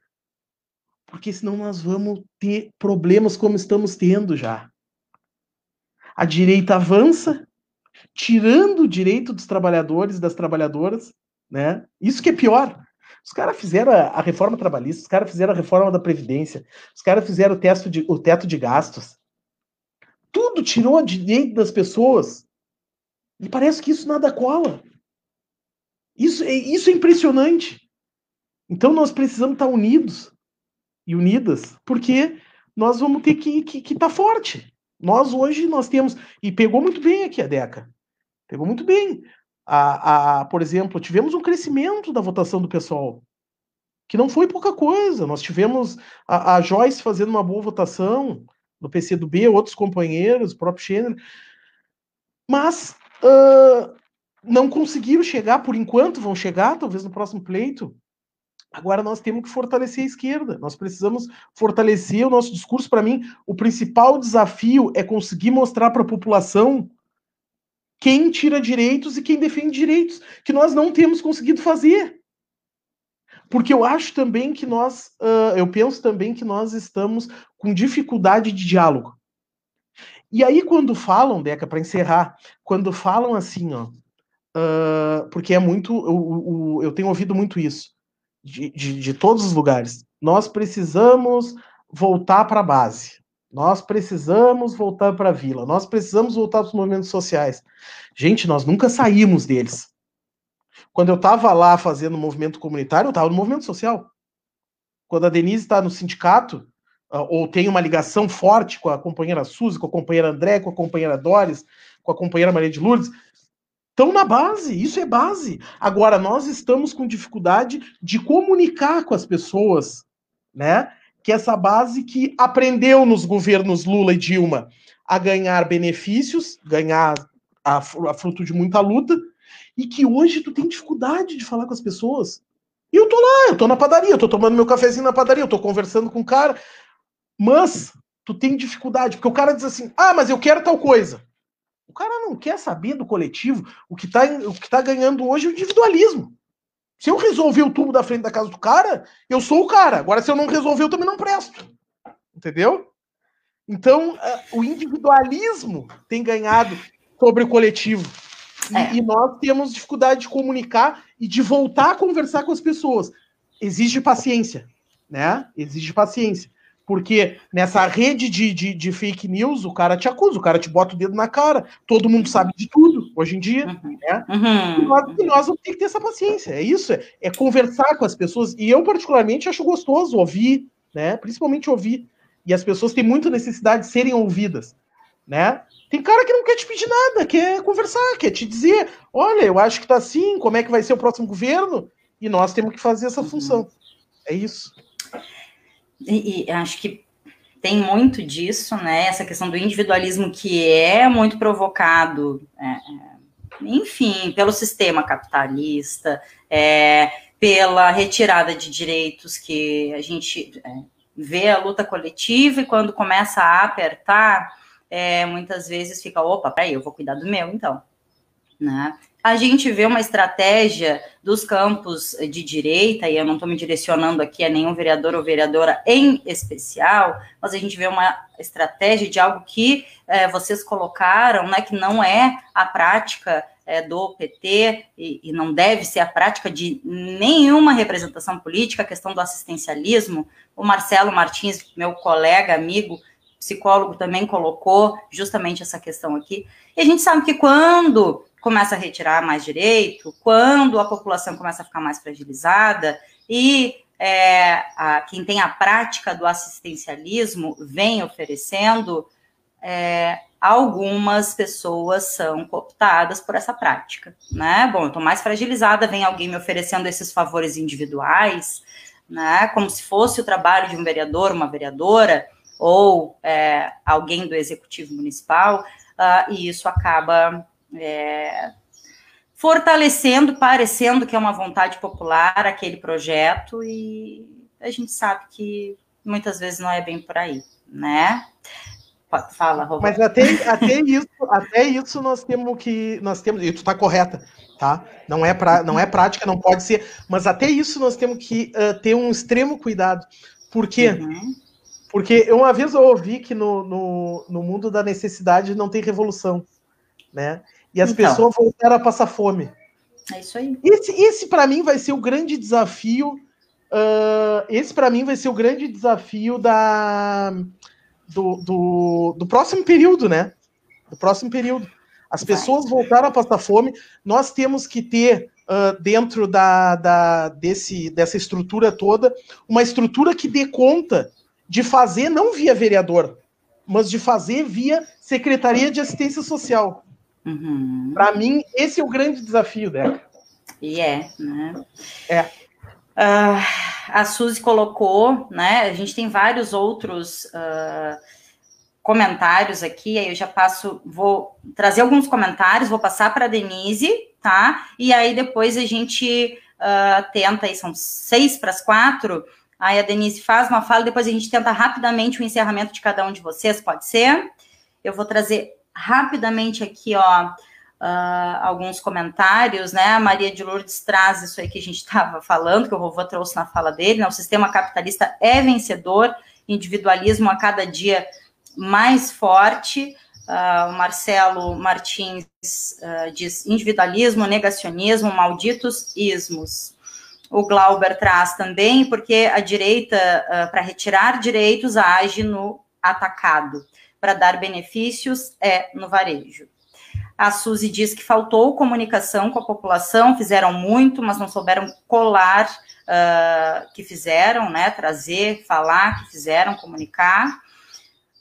Porque senão nós vamos ter problemas como estamos tendo já. A direita avança, tirando o direito dos trabalhadores e das trabalhadoras, né? Isso que é pior. Os caras fizeram a, reforma trabalhista, os caras fizeram a reforma da Previdência, os caras fizeram o teto, de, o teto de gastos. Tudo tirou a direito das pessoas. E parece que isso nada cola. Isso, é, isso é impressionante. Então nós precisamos estar unidos e unidas, porque nós vamos ter que estar que, que tá forte. Nós hoje nós temos. E pegou muito bem aqui a DECA. Pegou muito bem. A, a, por exemplo, tivemos um crescimento da votação do pessoal, que não foi pouca coisa. Nós tivemos a, a Joyce fazendo uma boa votação no PCdoB, outros companheiros, o próprio Schener. Mas uh, não conseguiram chegar, por enquanto vão chegar, talvez no próximo pleito. Agora nós temos que fortalecer a esquerda. Nós precisamos fortalecer o nosso discurso. Para mim, o principal desafio é conseguir mostrar para a população quem tira direitos e quem defende direitos, que nós não temos conseguido fazer. Porque eu acho também que nós, uh, eu penso também que nós estamos com dificuldade de diálogo. E aí, quando falam, Deca, para encerrar, quando falam assim, ó, porque é muito. Eu, eu, tenho ouvido muito isso, de, de, de todos os lugares. Nós precisamos voltar para a base. Nós precisamos voltar para a vila. Nós precisamos voltar para os movimentos sociais. Gente, nós nunca saímos deles. Quando eu estava lá fazendo movimento comunitário, eu estava no movimento social. Quando a Denise está no sindicato, ah, ou tem uma ligação forte com a companheira Suzy, com a companheira André, com a companheira Doris, com a companheira Maria de Lourdes, Estão na base, isso é base. Agora, nós estamos com dificuldade de comunicar com as pessoas, né? Que essa base que aprendeu nos governos Lula e Dilma a ganhar benefícios, ganhar a, a fruto de muita luta, e que hoje tu tem dificuldade de falar com as pessoas. E eu tô lá, eu tô na padaria, eu tô tomando meu cafezinho na padaria, eu tô conversando com o cara, mas tu tem dificuldade, porque o cara diz assim: ah, mas eu quero tal coisa. O cara não quer saber do coletivo. O que está o que tá ganhando hoje é o individualismo. Se eu resolver o tubo da frente da casa do cara, eu sou o cara. Agora, se eu não resolver, eu também não presto. Entendeu? Então, o individualismo tem ganhado sobre o coletivo. E, é. e, nós temos dificuldade de comunicar e de voltar a conversar com as pessoas. Exige paciência, né? Exige paciência. Porque nessa rede de, de, de, fake news, o cara te acusa, o cara te bota o dedo na cara, todo mundo sabe de tudo hoje em dia. Uhum. Né? Uhum. E, nós, e nós vamos ter que ter essa paciência. É isso, é, é, conversar com as pessoas. E eu, particularmente, acho gostoso ouvir, né? Principalmente ouvir. E as pessoas têm muita necessidade de serem ouvidas. Né? Tem cara que não quer te pedir nada, quer conversar, quer te dizer: olha, eu acho que tá assim, como é que vai ser o próximo governo? E nós temos que fazer essa uhum. função. É isso. E, e, acho que tem muito disso, né? Essa questão do individualismo que é muito provocado, é, é enfim, pelo sistema capitalista, é, pela retirada de direitos que a gente é, vê a luta coletiva e quando começa a apertar, é, muitas vezes fica, opa, peraí, eu vou cuidar do meu, então. Né? A gente vê uma estratégia dos campos de direita, e eu não estou me direcionando aqui a nenhum vereador ou vereadora em especial, mas a gente vê uma estratégia de algo que é, vocês colocaram, né, que não é a prática é, do PT e, e, não deve ser a prática de nenhuma representação política, a questão do assistencialismo. O Marcelo Martins, meu colega, amigo, psicólogo, também colocou justamente essa questão aqui. E a gente sabe que quando começa a retirar mais direito, quando a população começa a ficar mais fragilizada e é, a, quem tem a prática do assistencialismo vem oferecendo, é, algumas pessoas são cooptadas por essa prática, né? Bom, eu estou mais fragilizada, vem alguém me oferecendo esses favores individuais, né? Como se fosse o trabalho de um vereador, uma vereadora, ou é, alguém do executivo municipal, uh, e isso acaba é, fortalecendo, parecendo que é uma vontade popular aquele projeto, e a gente sabe que muitas vezes não é bem por aí, né? Fala, Roberto. Mas até, até, isso, até isso nós temos que. Nós temos, e tu está correta, tá? Não é, pra, não é prática, não pode ser, mas até isso nós temos que uh, ter um extremo cuidado. Por quê? Uhum. Porque uma vez eu ouvi que no, no, no mundo da necessidade não tem revolução. Né? E as então. pessoas voltaram a passar fome. É isso aí. Esse, esse para mim, vai ser o grande desafio. Uh, esse, para mim, vai ser o grande desafio da, do, do, do, próximo período, né? Do próximo período. As vai. pessoas voltaram a passar fome. Nós temos que ter, uh, dentro da, da, desse, dessa estrutura toda, uma estrutura que dê conta de fazer, não via vereador, mas de fazer via Secretaria de Assistência Social. Uhum. Para mim, esse é o grande desafio dela. E é, né? É. Uh, a Suzy colocou, né? A gente tem vários outros uh, comentários aqui, aí eu já passo, vou trazer alguns comentários, vou passar para a Denise, tá? E aí depois a gente uh, tenta, aí são seis para as quatro, aí a Denise faz uma fala, depois a gente tenta rapidamente o encerramento de cada um de vocês, pode ser? Eu vou trazer rapidamente aqui, ó, uh, alguns comentários, né? A Maria de Lourdes traz isso aí que a gente estava falando, que o Vovô trouxe na fala dele, né? O sistema capitalista é vencedor, individualismo a cada dia mais forte. Uh, o Marcelo Martins uh, diz individualismo, negacionismo, malditos ismos. O Glauber traz também, porque a direita, uh, para retirar direitos, age no atacado para dar benefícios é no varejo. A Suzy diz que faltou comunicação com a população, fizeram muito, mas não souberam colar uh, que fizeram, né? Trazer, falar que fizeram, comunicar.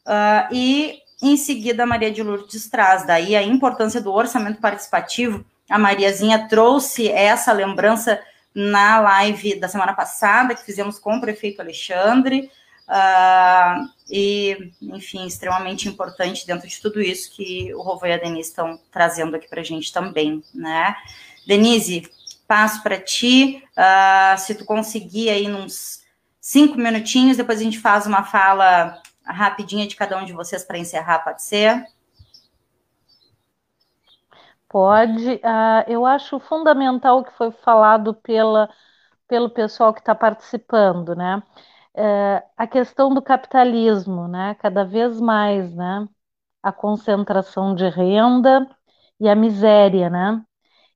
Uh, e em seguida, a Maria de Lourdes traz daí a importância do orçamento participativo a Mariazinha trouxe essa lembrança na live da semana passada, que fizemos com o prefeito Alexandre, uh, e, enfim, extremamente importante dentro de tudo isso que o Rovô e a Denise estão trazendo aqui para a gente também, né? Denise, passo para ti, uh, se tu conseguir aí uns cinco minutinhos, depois a gente faz uma fala rapidinha de cada um de vocês para encerrar, pode ser? Pode. Uh, eu acho fundamental o que foi falado pela, pelo pessoal que está participando, né? A questão do capitalismo, né? Cada vez mais, né? A concentração de renda e a miséria, né?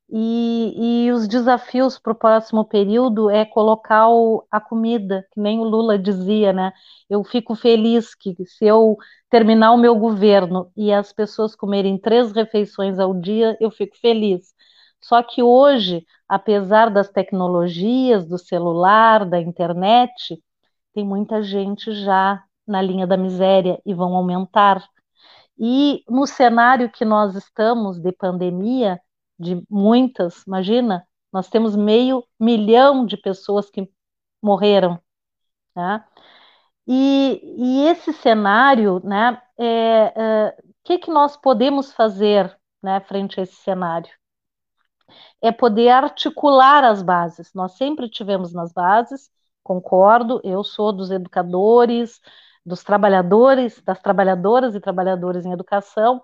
E, e os desafios para o próximo período é colocar o, a comida, que nem o Lula dizia, né? Eu fico feliz que se eu terminar o meu governo e as pessoas comerem três refeições ao dia, eu fico feliz. Só que hoje, apesar das tecnologias, do celular, da internet, tem muita gente já na linha da miséria e vão aumentar. E no cenário que nós estamos de pandemia, de muitas, imagina, nós temos meio milhão de pessoas que morreram, né? E, e esse cenário, né, é, é, o que, que nós podemos fazer, né, frente a esse cenário? É poder articular as bases. Nós sempre tivemos nas bases, concordo, eu sou dos educadores, dos trabalhadores, das trabalhadoras e trabalhadores em educação,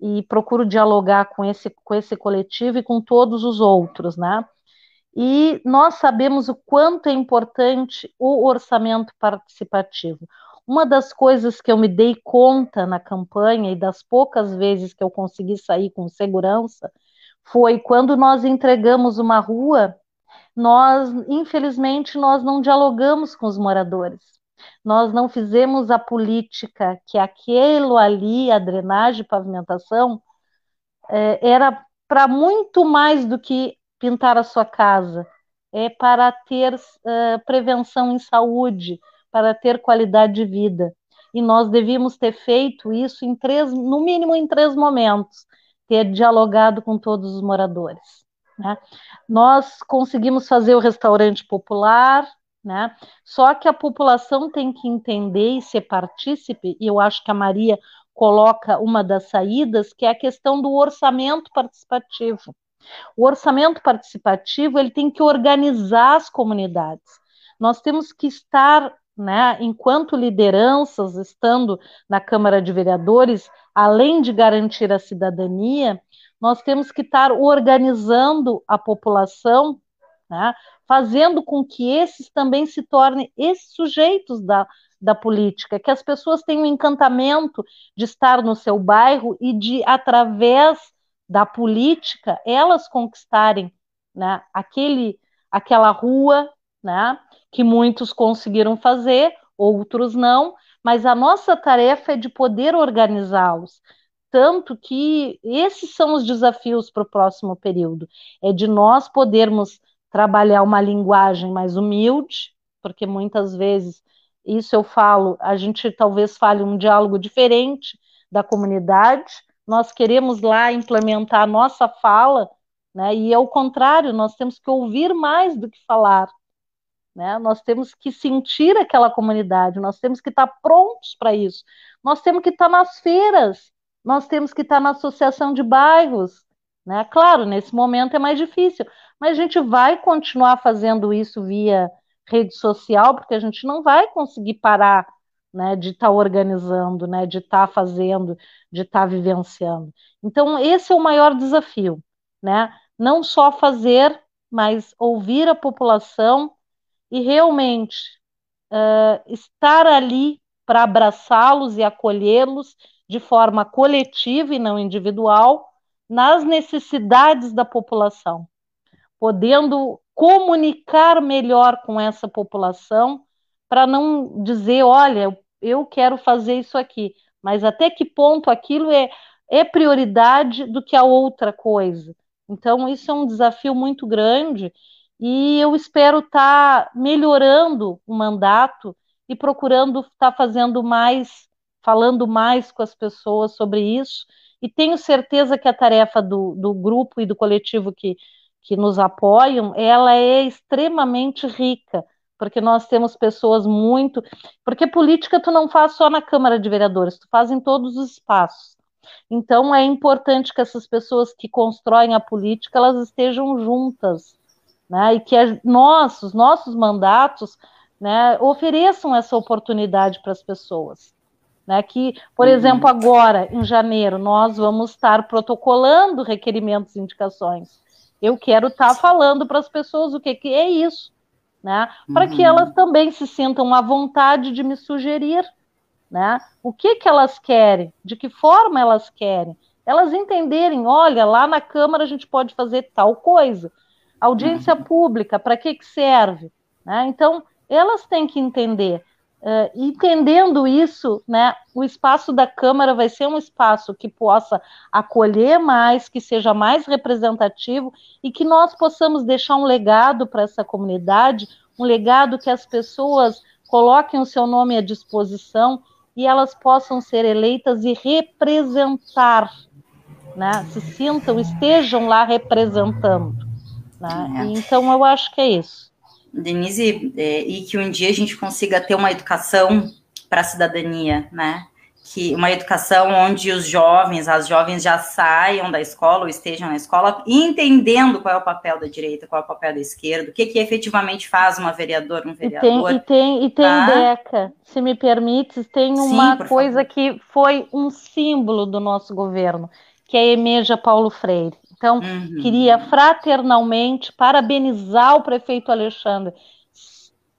e procuro dialogar com esse, com esse coletivo e com todos os outros, né? E nós sabemos o quanto é importante o orçamento participativo. Uma das coisas que eu me dei conta na campanha e das poucas vezes que eu consegui sair com segurança foi quando nós entregamos uma rua, nós, infelizmente, nós não dialogamos com os moradores nós não fizemos a política que aquilo ali, a drenagem, pavimentação, é, era para muito mais do que pintar a sua casa, é para ter uh, prevenção em saúde, para ter qualidade de vida. E nós devíamos ter feito isso em três, no mínimo em três momentos, ter dialogado com todos os moradores. Né? Nós conseguimos fazer o restaurante popular, né? Só que a população tem que entender e ser partícipe, e eu acho que a Maria coloca uma das saídas, que é a questão do orçamento participativo. O orçamento participativo ele tem que organizar as comunidades. Nós temos que estar, né, enquanto lideranças, estando na Câmara de Vereadores, além de garantir a cidadania, nós temos que estar organizando a população né, fazendo com que esses também se tornem esses sujeitos da, da política, que as pessoas tenham um encantamento de estar no seu bairro e de, através da política, elas conquistarem né, aquele, aquela rua, né, que muitos conseguiram fazer, outros não, mas a nossa tarefa é de poder organizá-los. Tanto que esses são os desafios para o próximo período, é de nós podermos trabalhar uma linguagem mais humilde, porque muitas vezes isso eu falo, a gente talvez fale um diálogo diferente da comunidade, nós queremos lá implementar a nossa fala, né? E ao contrário, nós temos que ouvir mais do que falar, né? Nós temos que sentir aquela comunidade, nós temos que estar prontos para isso. Nós temos que estar nas feiras, nós temos que estar na associação de bairros, né? Claro, nesse momento é mais difícil, mas a gente vai continuar fazendo isso via rede social, porque a gente não vai conseguir parar né, de estar organizando, né, de estar fazendo, de estar vivenciando. Então, esse é o maior desafio, né? Não só fazer, mas ouvir a população e realmente uh, estar ali para abraçá-los e acolhê-los de forma coletiva e não individual nas necessidades da população podendo comunicar melhor com essa população, para não dizer, olha, eu quero fazer isso aqui, mas até que ponto aquilo é, é prioridade do que a outra coisa. Então, isso é um desafio muito grande e eu espero estar tá melhorando o mandato e procurando estar tá fazendo mais, falando mais com as pessoas sobre isso e tenho certeza que a tarefa do, do grupo e do coletivo que, que nos apoiam, ela é extremamente rica, porque nós temos pessoas muito. Porque política tu não faz só na Câmara de Vereadores, tu faz em todos os espaços. Então é importante que essas pessoas que constroem a política elas estejam juntas, né? E que nós, os nossos mandatos, né, ofereçam essa oportunidade para as pessoas. Né, que, por uhum. exemplo, agora, em janeiro, nós vamos estar protocolando requerimentos e indicações. Eu quero estar falando para as pessoas o que, que é isso, né, para uhum. que elas também se sintam à vontade de me sugerir né, o que, que elas querem, de que forma elas querem. Elas entenderem, olha, lá na Câmara a gente pode fazer tal coisa. Audiência uhum. pública, para que, que serve? Né? Então, elas têm que entender. Uh, entendendo isso, né, o espaço da Câmara vai ser um espaço que possa acolher mais, que seja mais representativo e que nós possamos deixar um legado para essa comunidade, um legado que as pessoas coloquem o seu nome à disposição e elas possam ser eleitas e representar, né, se sintam, estejam lá representando. Né? É. Então, eu acho que é isso. Denise, é, e que um dia a gente consiga ter uma educação para a cidadania, né? Que uma educação onde os jovens, as jovens já saiam da escola ou estejam na escola entendendo qual é o papel da direita, qual é o papel da esquerda, o que, que efetivamente faz uma vereadora, um vereador. E tem, e tem, e tem tá? Deca, se me permite, tem uma Sim, coisa favor. que foi um símbolo do nosso governo, que é a Emeja Paulo Freire. Então, uhum. queria fraternalmente parabenizar o prefeito Alexandre.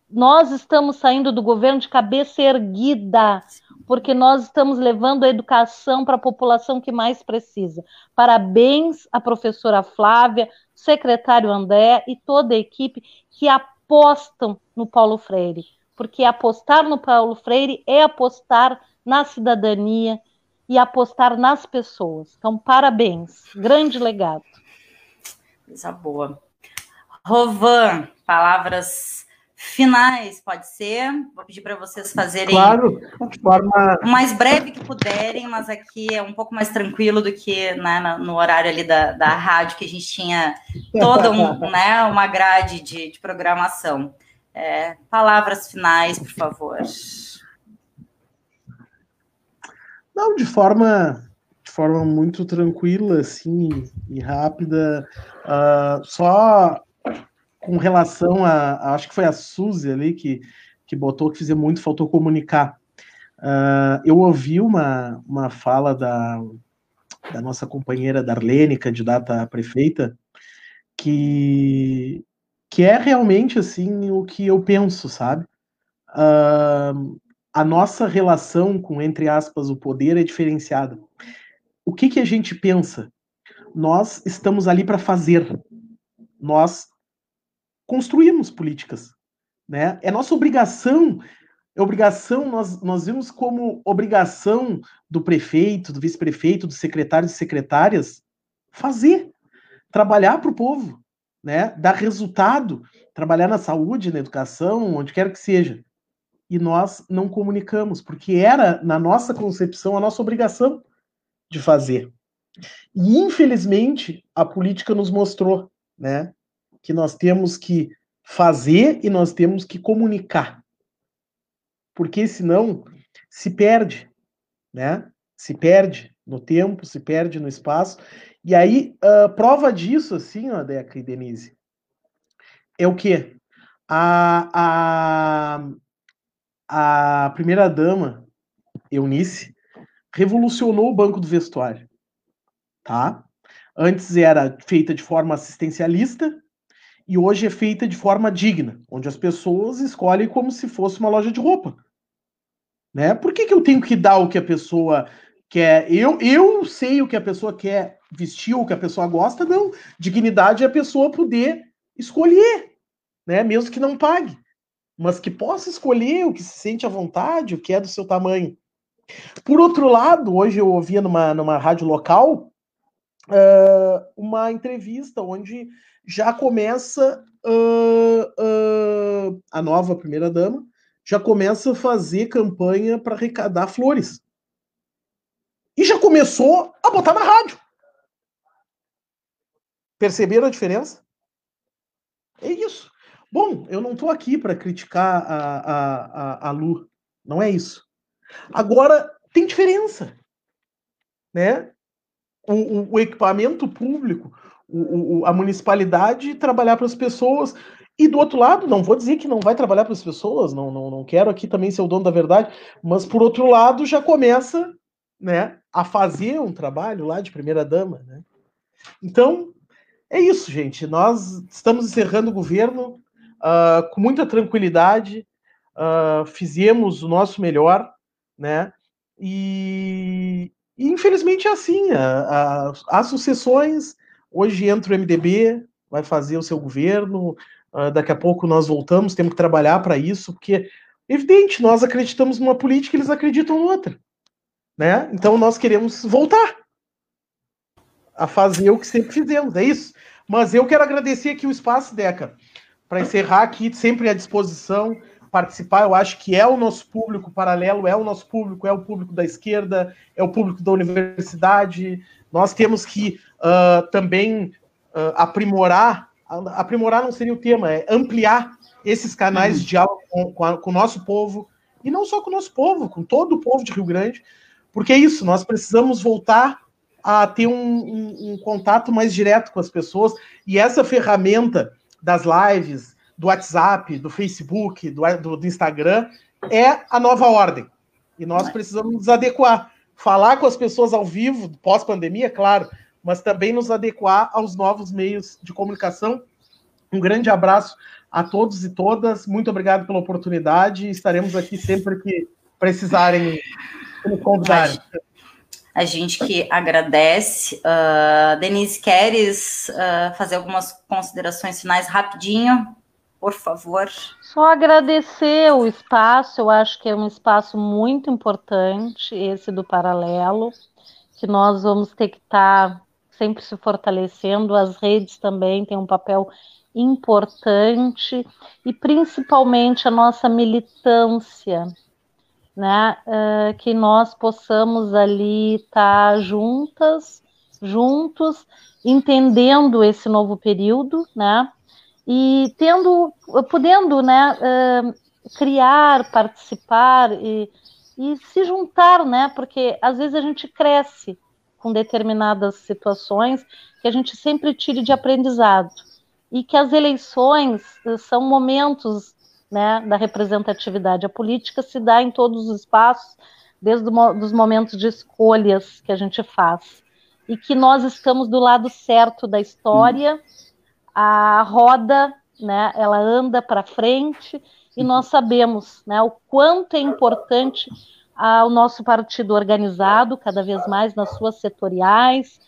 Nós estamos saindo do governo de cabeça erguida, porque nós estamos levando a educação para a população que mais precisa. Parabéns à professora Flávia, secretário André e toda a equipe que apostam no Paulo Freire, porque apostar no Paulo Freire é apostar na cidadania, e apostar nas pessoas. Então, parabéns, grande legado. Coisa boa. Rovan, palavras finais, pode ser? Vou pedir para vocês fazerem claro, de forma... o mais breve que puderem, mas aqui é um pouco mais tranquilo do que né, no horário ali da, da rádio, que a gente tinha toda um, né, uma grade de, de programação. É, palavras finais, por favor. Não, de forma, de forma muito tranquila, assim, e rápida. Uh, só com relação a, acho que foi a Suzy ali que, que botou que fizer muito, faltou comunicar. Uh, eu ouvi uma, uma fala da, da nossa companheira Darlene, candidata a prefeita, que, que é realmente assim o que eu penso, sabe? Uh, a nossa relação com, entre aspas, o poder é diferenciada. O que, que a gente pensa? Nós estamos ali para fazer. Nós construímos políticas. Né? É nossa obrigação, é obrigação, nós, nós vimos como obrigação do prefeito, do vice-prefeito, dos secretários e secretárias fazer, trabalhar para o povo, né? dar resultado, trabalhar na saúde, na educação, onde quer que seja e nós não comunicamos, porque era, na nossa concepção, a nossa obrigação de fazer. E, infelizmente, a política nos mostrou né, que nós temos que fazer e nós temos que comunicar. Porque senão se perde, né? Se perde no tempo, se perde no espaço. E aí, uh, prova disso, assim, ó, Deca e Denise, é o quê? A, a, a primeira-dama, Eunice, revolucionou o banco do vestuário. Tá? Antes era feita de forma assistencialista e hoje é feita de forma digna, onde as pessoas escolhem como se fosse uma loja de roupa. Né? Por que, que eu tenho que dar o que a pessoa quer? Eu, eu sei o que a pessoa quer vestir, o que a pessoa gosta, não. Dignidade é a pessoa poder escolher, né? mesmo que não pague mas que possa escolher o que se sente à vontade, o que é do seu tamanho. Por outro lado, hoje eu ouvia numa, numa rádio local uh, uma entrevista onde já começa uh, uh, a nova primeira-dama, já começa a fazer campanha para arrecadar flores. e já começou a botar na rádio. Perceberam a diferença? É isso. Bom, eu não estou aqui para criticar a, a, a, a Lu. Não é isso. Agora, tem diferença. Né? O, o, o equipamento público, o, a municipalidade trabalhar para as pessoas. E do outro lado, não vou dizer que não vai trabalhar para as pessoas, não, não, não quero aqui também ser o dono da verdade, mas por outro lado já começa né, a fazer um trabalho lá de primeira dama. Né? Então, é isso, gente. Nós estamos encerrando o governo uh, com muita tranquilidade, uh, fizemos o nosso melhor, né? E, e infelizmente é assim. as sucessões, hoje entra o MDB, vai fazer o seu governo, uh, daqui a pouco nós voltamos, temos que trabalhar para isso, porque, evidente, nós acreditamos numa política, eles acreditam em outra. Né? Então nós queremos voltar a fazer o que sempre fizemos, é isso. Mas eu quero agradecer aqui o espaço, Deca, para encerrar aqui, sempre à disposição, participar. Eu acho que é o nosso público paralelo, é o nosso público, é o público da esquerda, é o público da universidade. Nós temos que uh, também uh, aprimorar aprimorar não seria o tema, é ampliar esses canais uhum. de diálogo com, com, a, com, o nosso povo, e não só com o nosso povo, com todo o povo de Rio Grande, porque é isso, nós precisamos voltar a ter um, um, um contato mais direto com as pessoas, e essa ferramenta das lives, do WhatsApp, do Facebook, do, do, do Instagram, é a nova ordem. E nós precisamos nos adequar. Falar com as pessoas ao vivo, pós-pandemia, claro, mas também nos adequar aos novos meios de comunicação. Um grande abraço a todos e todas. Muito obrigado pela oportunidade. Estaremos aqui sempre que precisarem me convidarem. A gente que agradece. Uh, Denise, queres uh, fazer algumas considerações finais rapidinho? Por favor. Só agradecer o espaço, eu acho que é um espaço muito importante, esse do paralelo, que nós vamos ter que estar tá sempre se fortalecendo, as redes também têm um papel importante e principalmente a nossa militância, né? Uh, que nós possamos ali estar tá juntas, juntos, entendendo esse novo período, né? E tendo, podendo, né? Uh, criar, participar e, e se juntar, né? Porque às vezes a gente cresce com determinadas situações que a gente sempre tire de aprendizado. E que as eleições eh, são momentos né, da representatividade. A política se dá em todos os espaços, desde os momentos de escolhas que a gente faz. E que nós estamos do lado certo da história, a roda, né, ela anda para frente, e nós sabemos né, o quanto é importante ao nosso partido organizado, cada vez mais nas suas setoriais,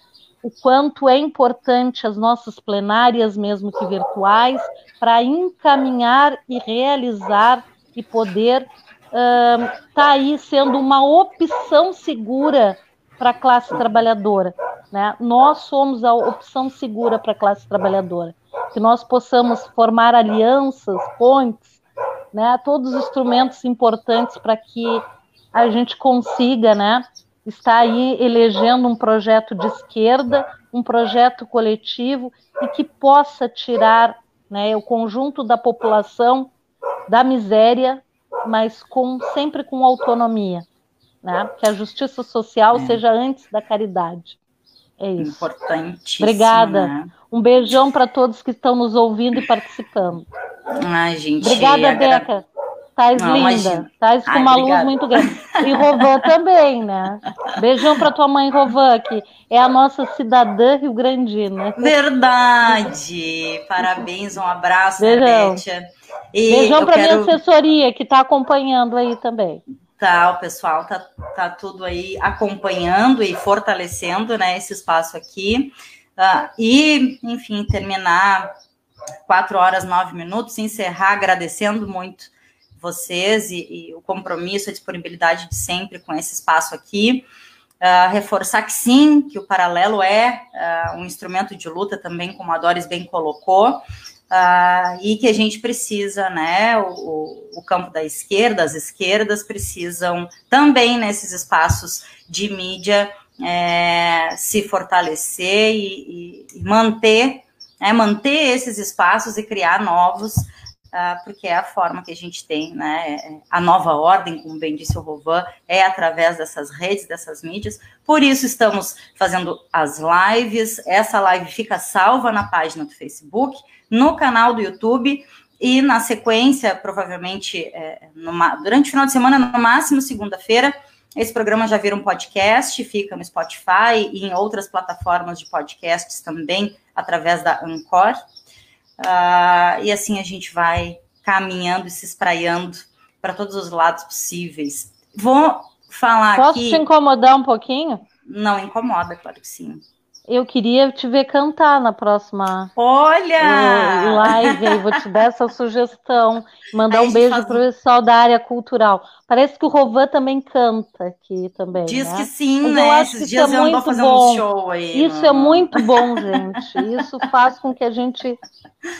o quanto é importante as nossas plenárias, mesmo que virtuais, para encaminhar e realizar e poder estar uh, tá aí sendo uma opção segura para a classe trabalhadora. Né? Nós somos a opção segura para a classe trabalhadora. Que nós possamos formar alianças, pontes, né? todos os instrumentos importantes para que a gente consiga, né, estar aí elegendo um projeto de esquerda, um projeto coletivo e que possa tirar, né, o conjunto da população da miséria, mas com sempre com autonomia, né? Que a justiça social é. seja antes da caridade. É isso. Importante. Obrigada. Né? Um beijão para todos que estão nos ouvindo e participando. Ai, gente. Obrigada, agra... Beca. Tais não, linda. Tais com uma obrigada. luz muito grande. E Rovan também, né? Beijão para tua mãe, Rovan, que é a nossa cidadã rio-grandina. Verdade. Parabéns, um abraço, Beijão. E Beijão para quero... minha assessoria, que está acompanhando aí também. Tá, o pessoal tá, tá tudo aí acompanhando e fortalecendo né, esse espaço aqui. Uh, e, enfim, terminar quatro horas, nove minutos, encerrar agradecendo muito vocês e, e, o compromisso, a disponibilidade de sempre com esse espaço aqui. Uh, reforçar que sim, que o paralelo é uh, um instrumento de luta também, como a Doris bem colocou, uh, e que a gente precisa, né? O, o, campo da esquerda, as esquerdas precisam também nesses espaços de mídia é, se fortalecer e, e manter, é, manter esses espaços e criar novos porque é a forma que a gente tem, né? É, a nova ordem, como bem disse o Rovan, é através dessas redes, dessas mídias. Por isso estamos fazendo as lives. Essa live fica salva na página do Facebook, no canal do YouTube e na sequência, provavelmente é, numa, durante o final de semana, no máximo segunda-feira, esse programa já vira um podcast, fica no Spotify e em outras plataformas de podcasts também, através da Anchor. Uh, e assim a gente vai caminhando e se espraiando para todos os lados possíveis. Vou falar Posso aqui. Posso te incomodar um pouquinho? Não incomoda, claro que sim. Eu queria te ver cantar na próxima Olha! live, aí vou te dar essa sugestão. Mandar um beijo faz... pro pessoal da área cultural. Parece que o Rovan também canta aqui também. Diz né? que sim, Mas né? Eu acho Esses que dias é muito fazendo bom. Um show aí. Isso é muito bom, gente. Isso faz com que a gente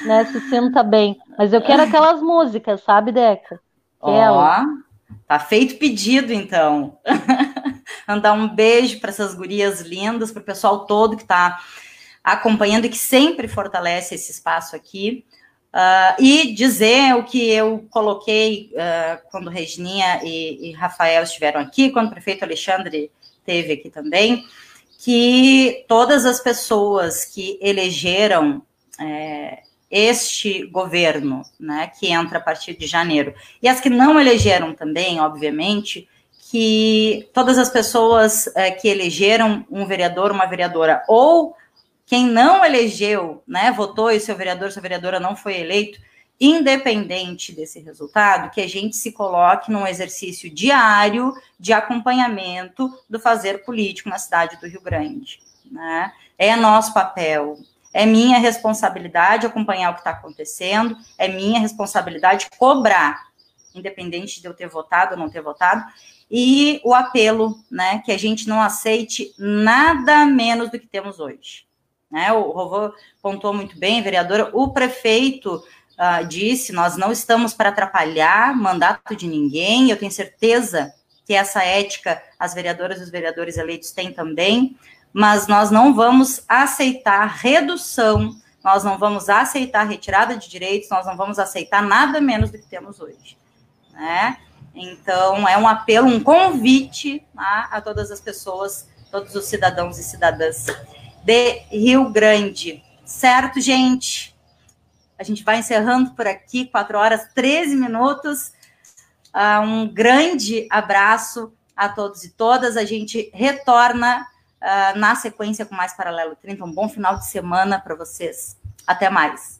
né, se sinta bem. Mas eu quero aquelas músicas, sabe, Deca? Ó, tá feito pedido, então. Mandar um beijo para essas gurias lindas, para o pessoal todo que está acompanhando e que sempre fortalece esse espaço aqui. Uh, e dizer o que eu coloquei uh, quando Regininha e, e, Rafael estiveram aqui, quando o prefeito Alexandre esteve aqui também, que todas as pessoas que elegeram é, este governo, né, que entra a partir de janeiro, e as que não elegeram também, obviamente, que todas as pessoas é, que elegeram um vereador, uma vereadora, ou quem não elegeu, né, votou e seu vereador, sua vereadora não foi eleito, independente desse resultado, que a gente se coloque num exercício diário de acompanhamento do fazer político na cidade do Rio Grande. Né? É nosso papel, é minha responsabilidade acompanhar o que está acontecendo, é minha responsabilidade cobrar, independente de eu ter votado ou não ter votado, e o apelo, né, que a gente não aceite nada menos do que temos hoje. Né? O Rovô pontuou muito bem, vereadora, o prefeito uh, disse, nós não estamos para atrapalhar mandato de ninguém, eu tenho certeza que essa ética as vereadoras e os vereadores eleitos têm também, mas nós não vamos aceitar redução, nós não vamos aceitar retirada de direitos, nós não vamos aceitar nada menos do que temos hoje. Né? Então, é um apelo, um convite a, a todas as pessoas, todos os cidadãos e cidadãs de Rio Grande. Certo, gente? A gente vai encerrando por aqui, 4 horas 13 minutos. Uh, um grande abraço a todos e todas. A gente retorna uh, na sequência com mais Paralelo 30. Um bom final de semana para vocês. Até mais.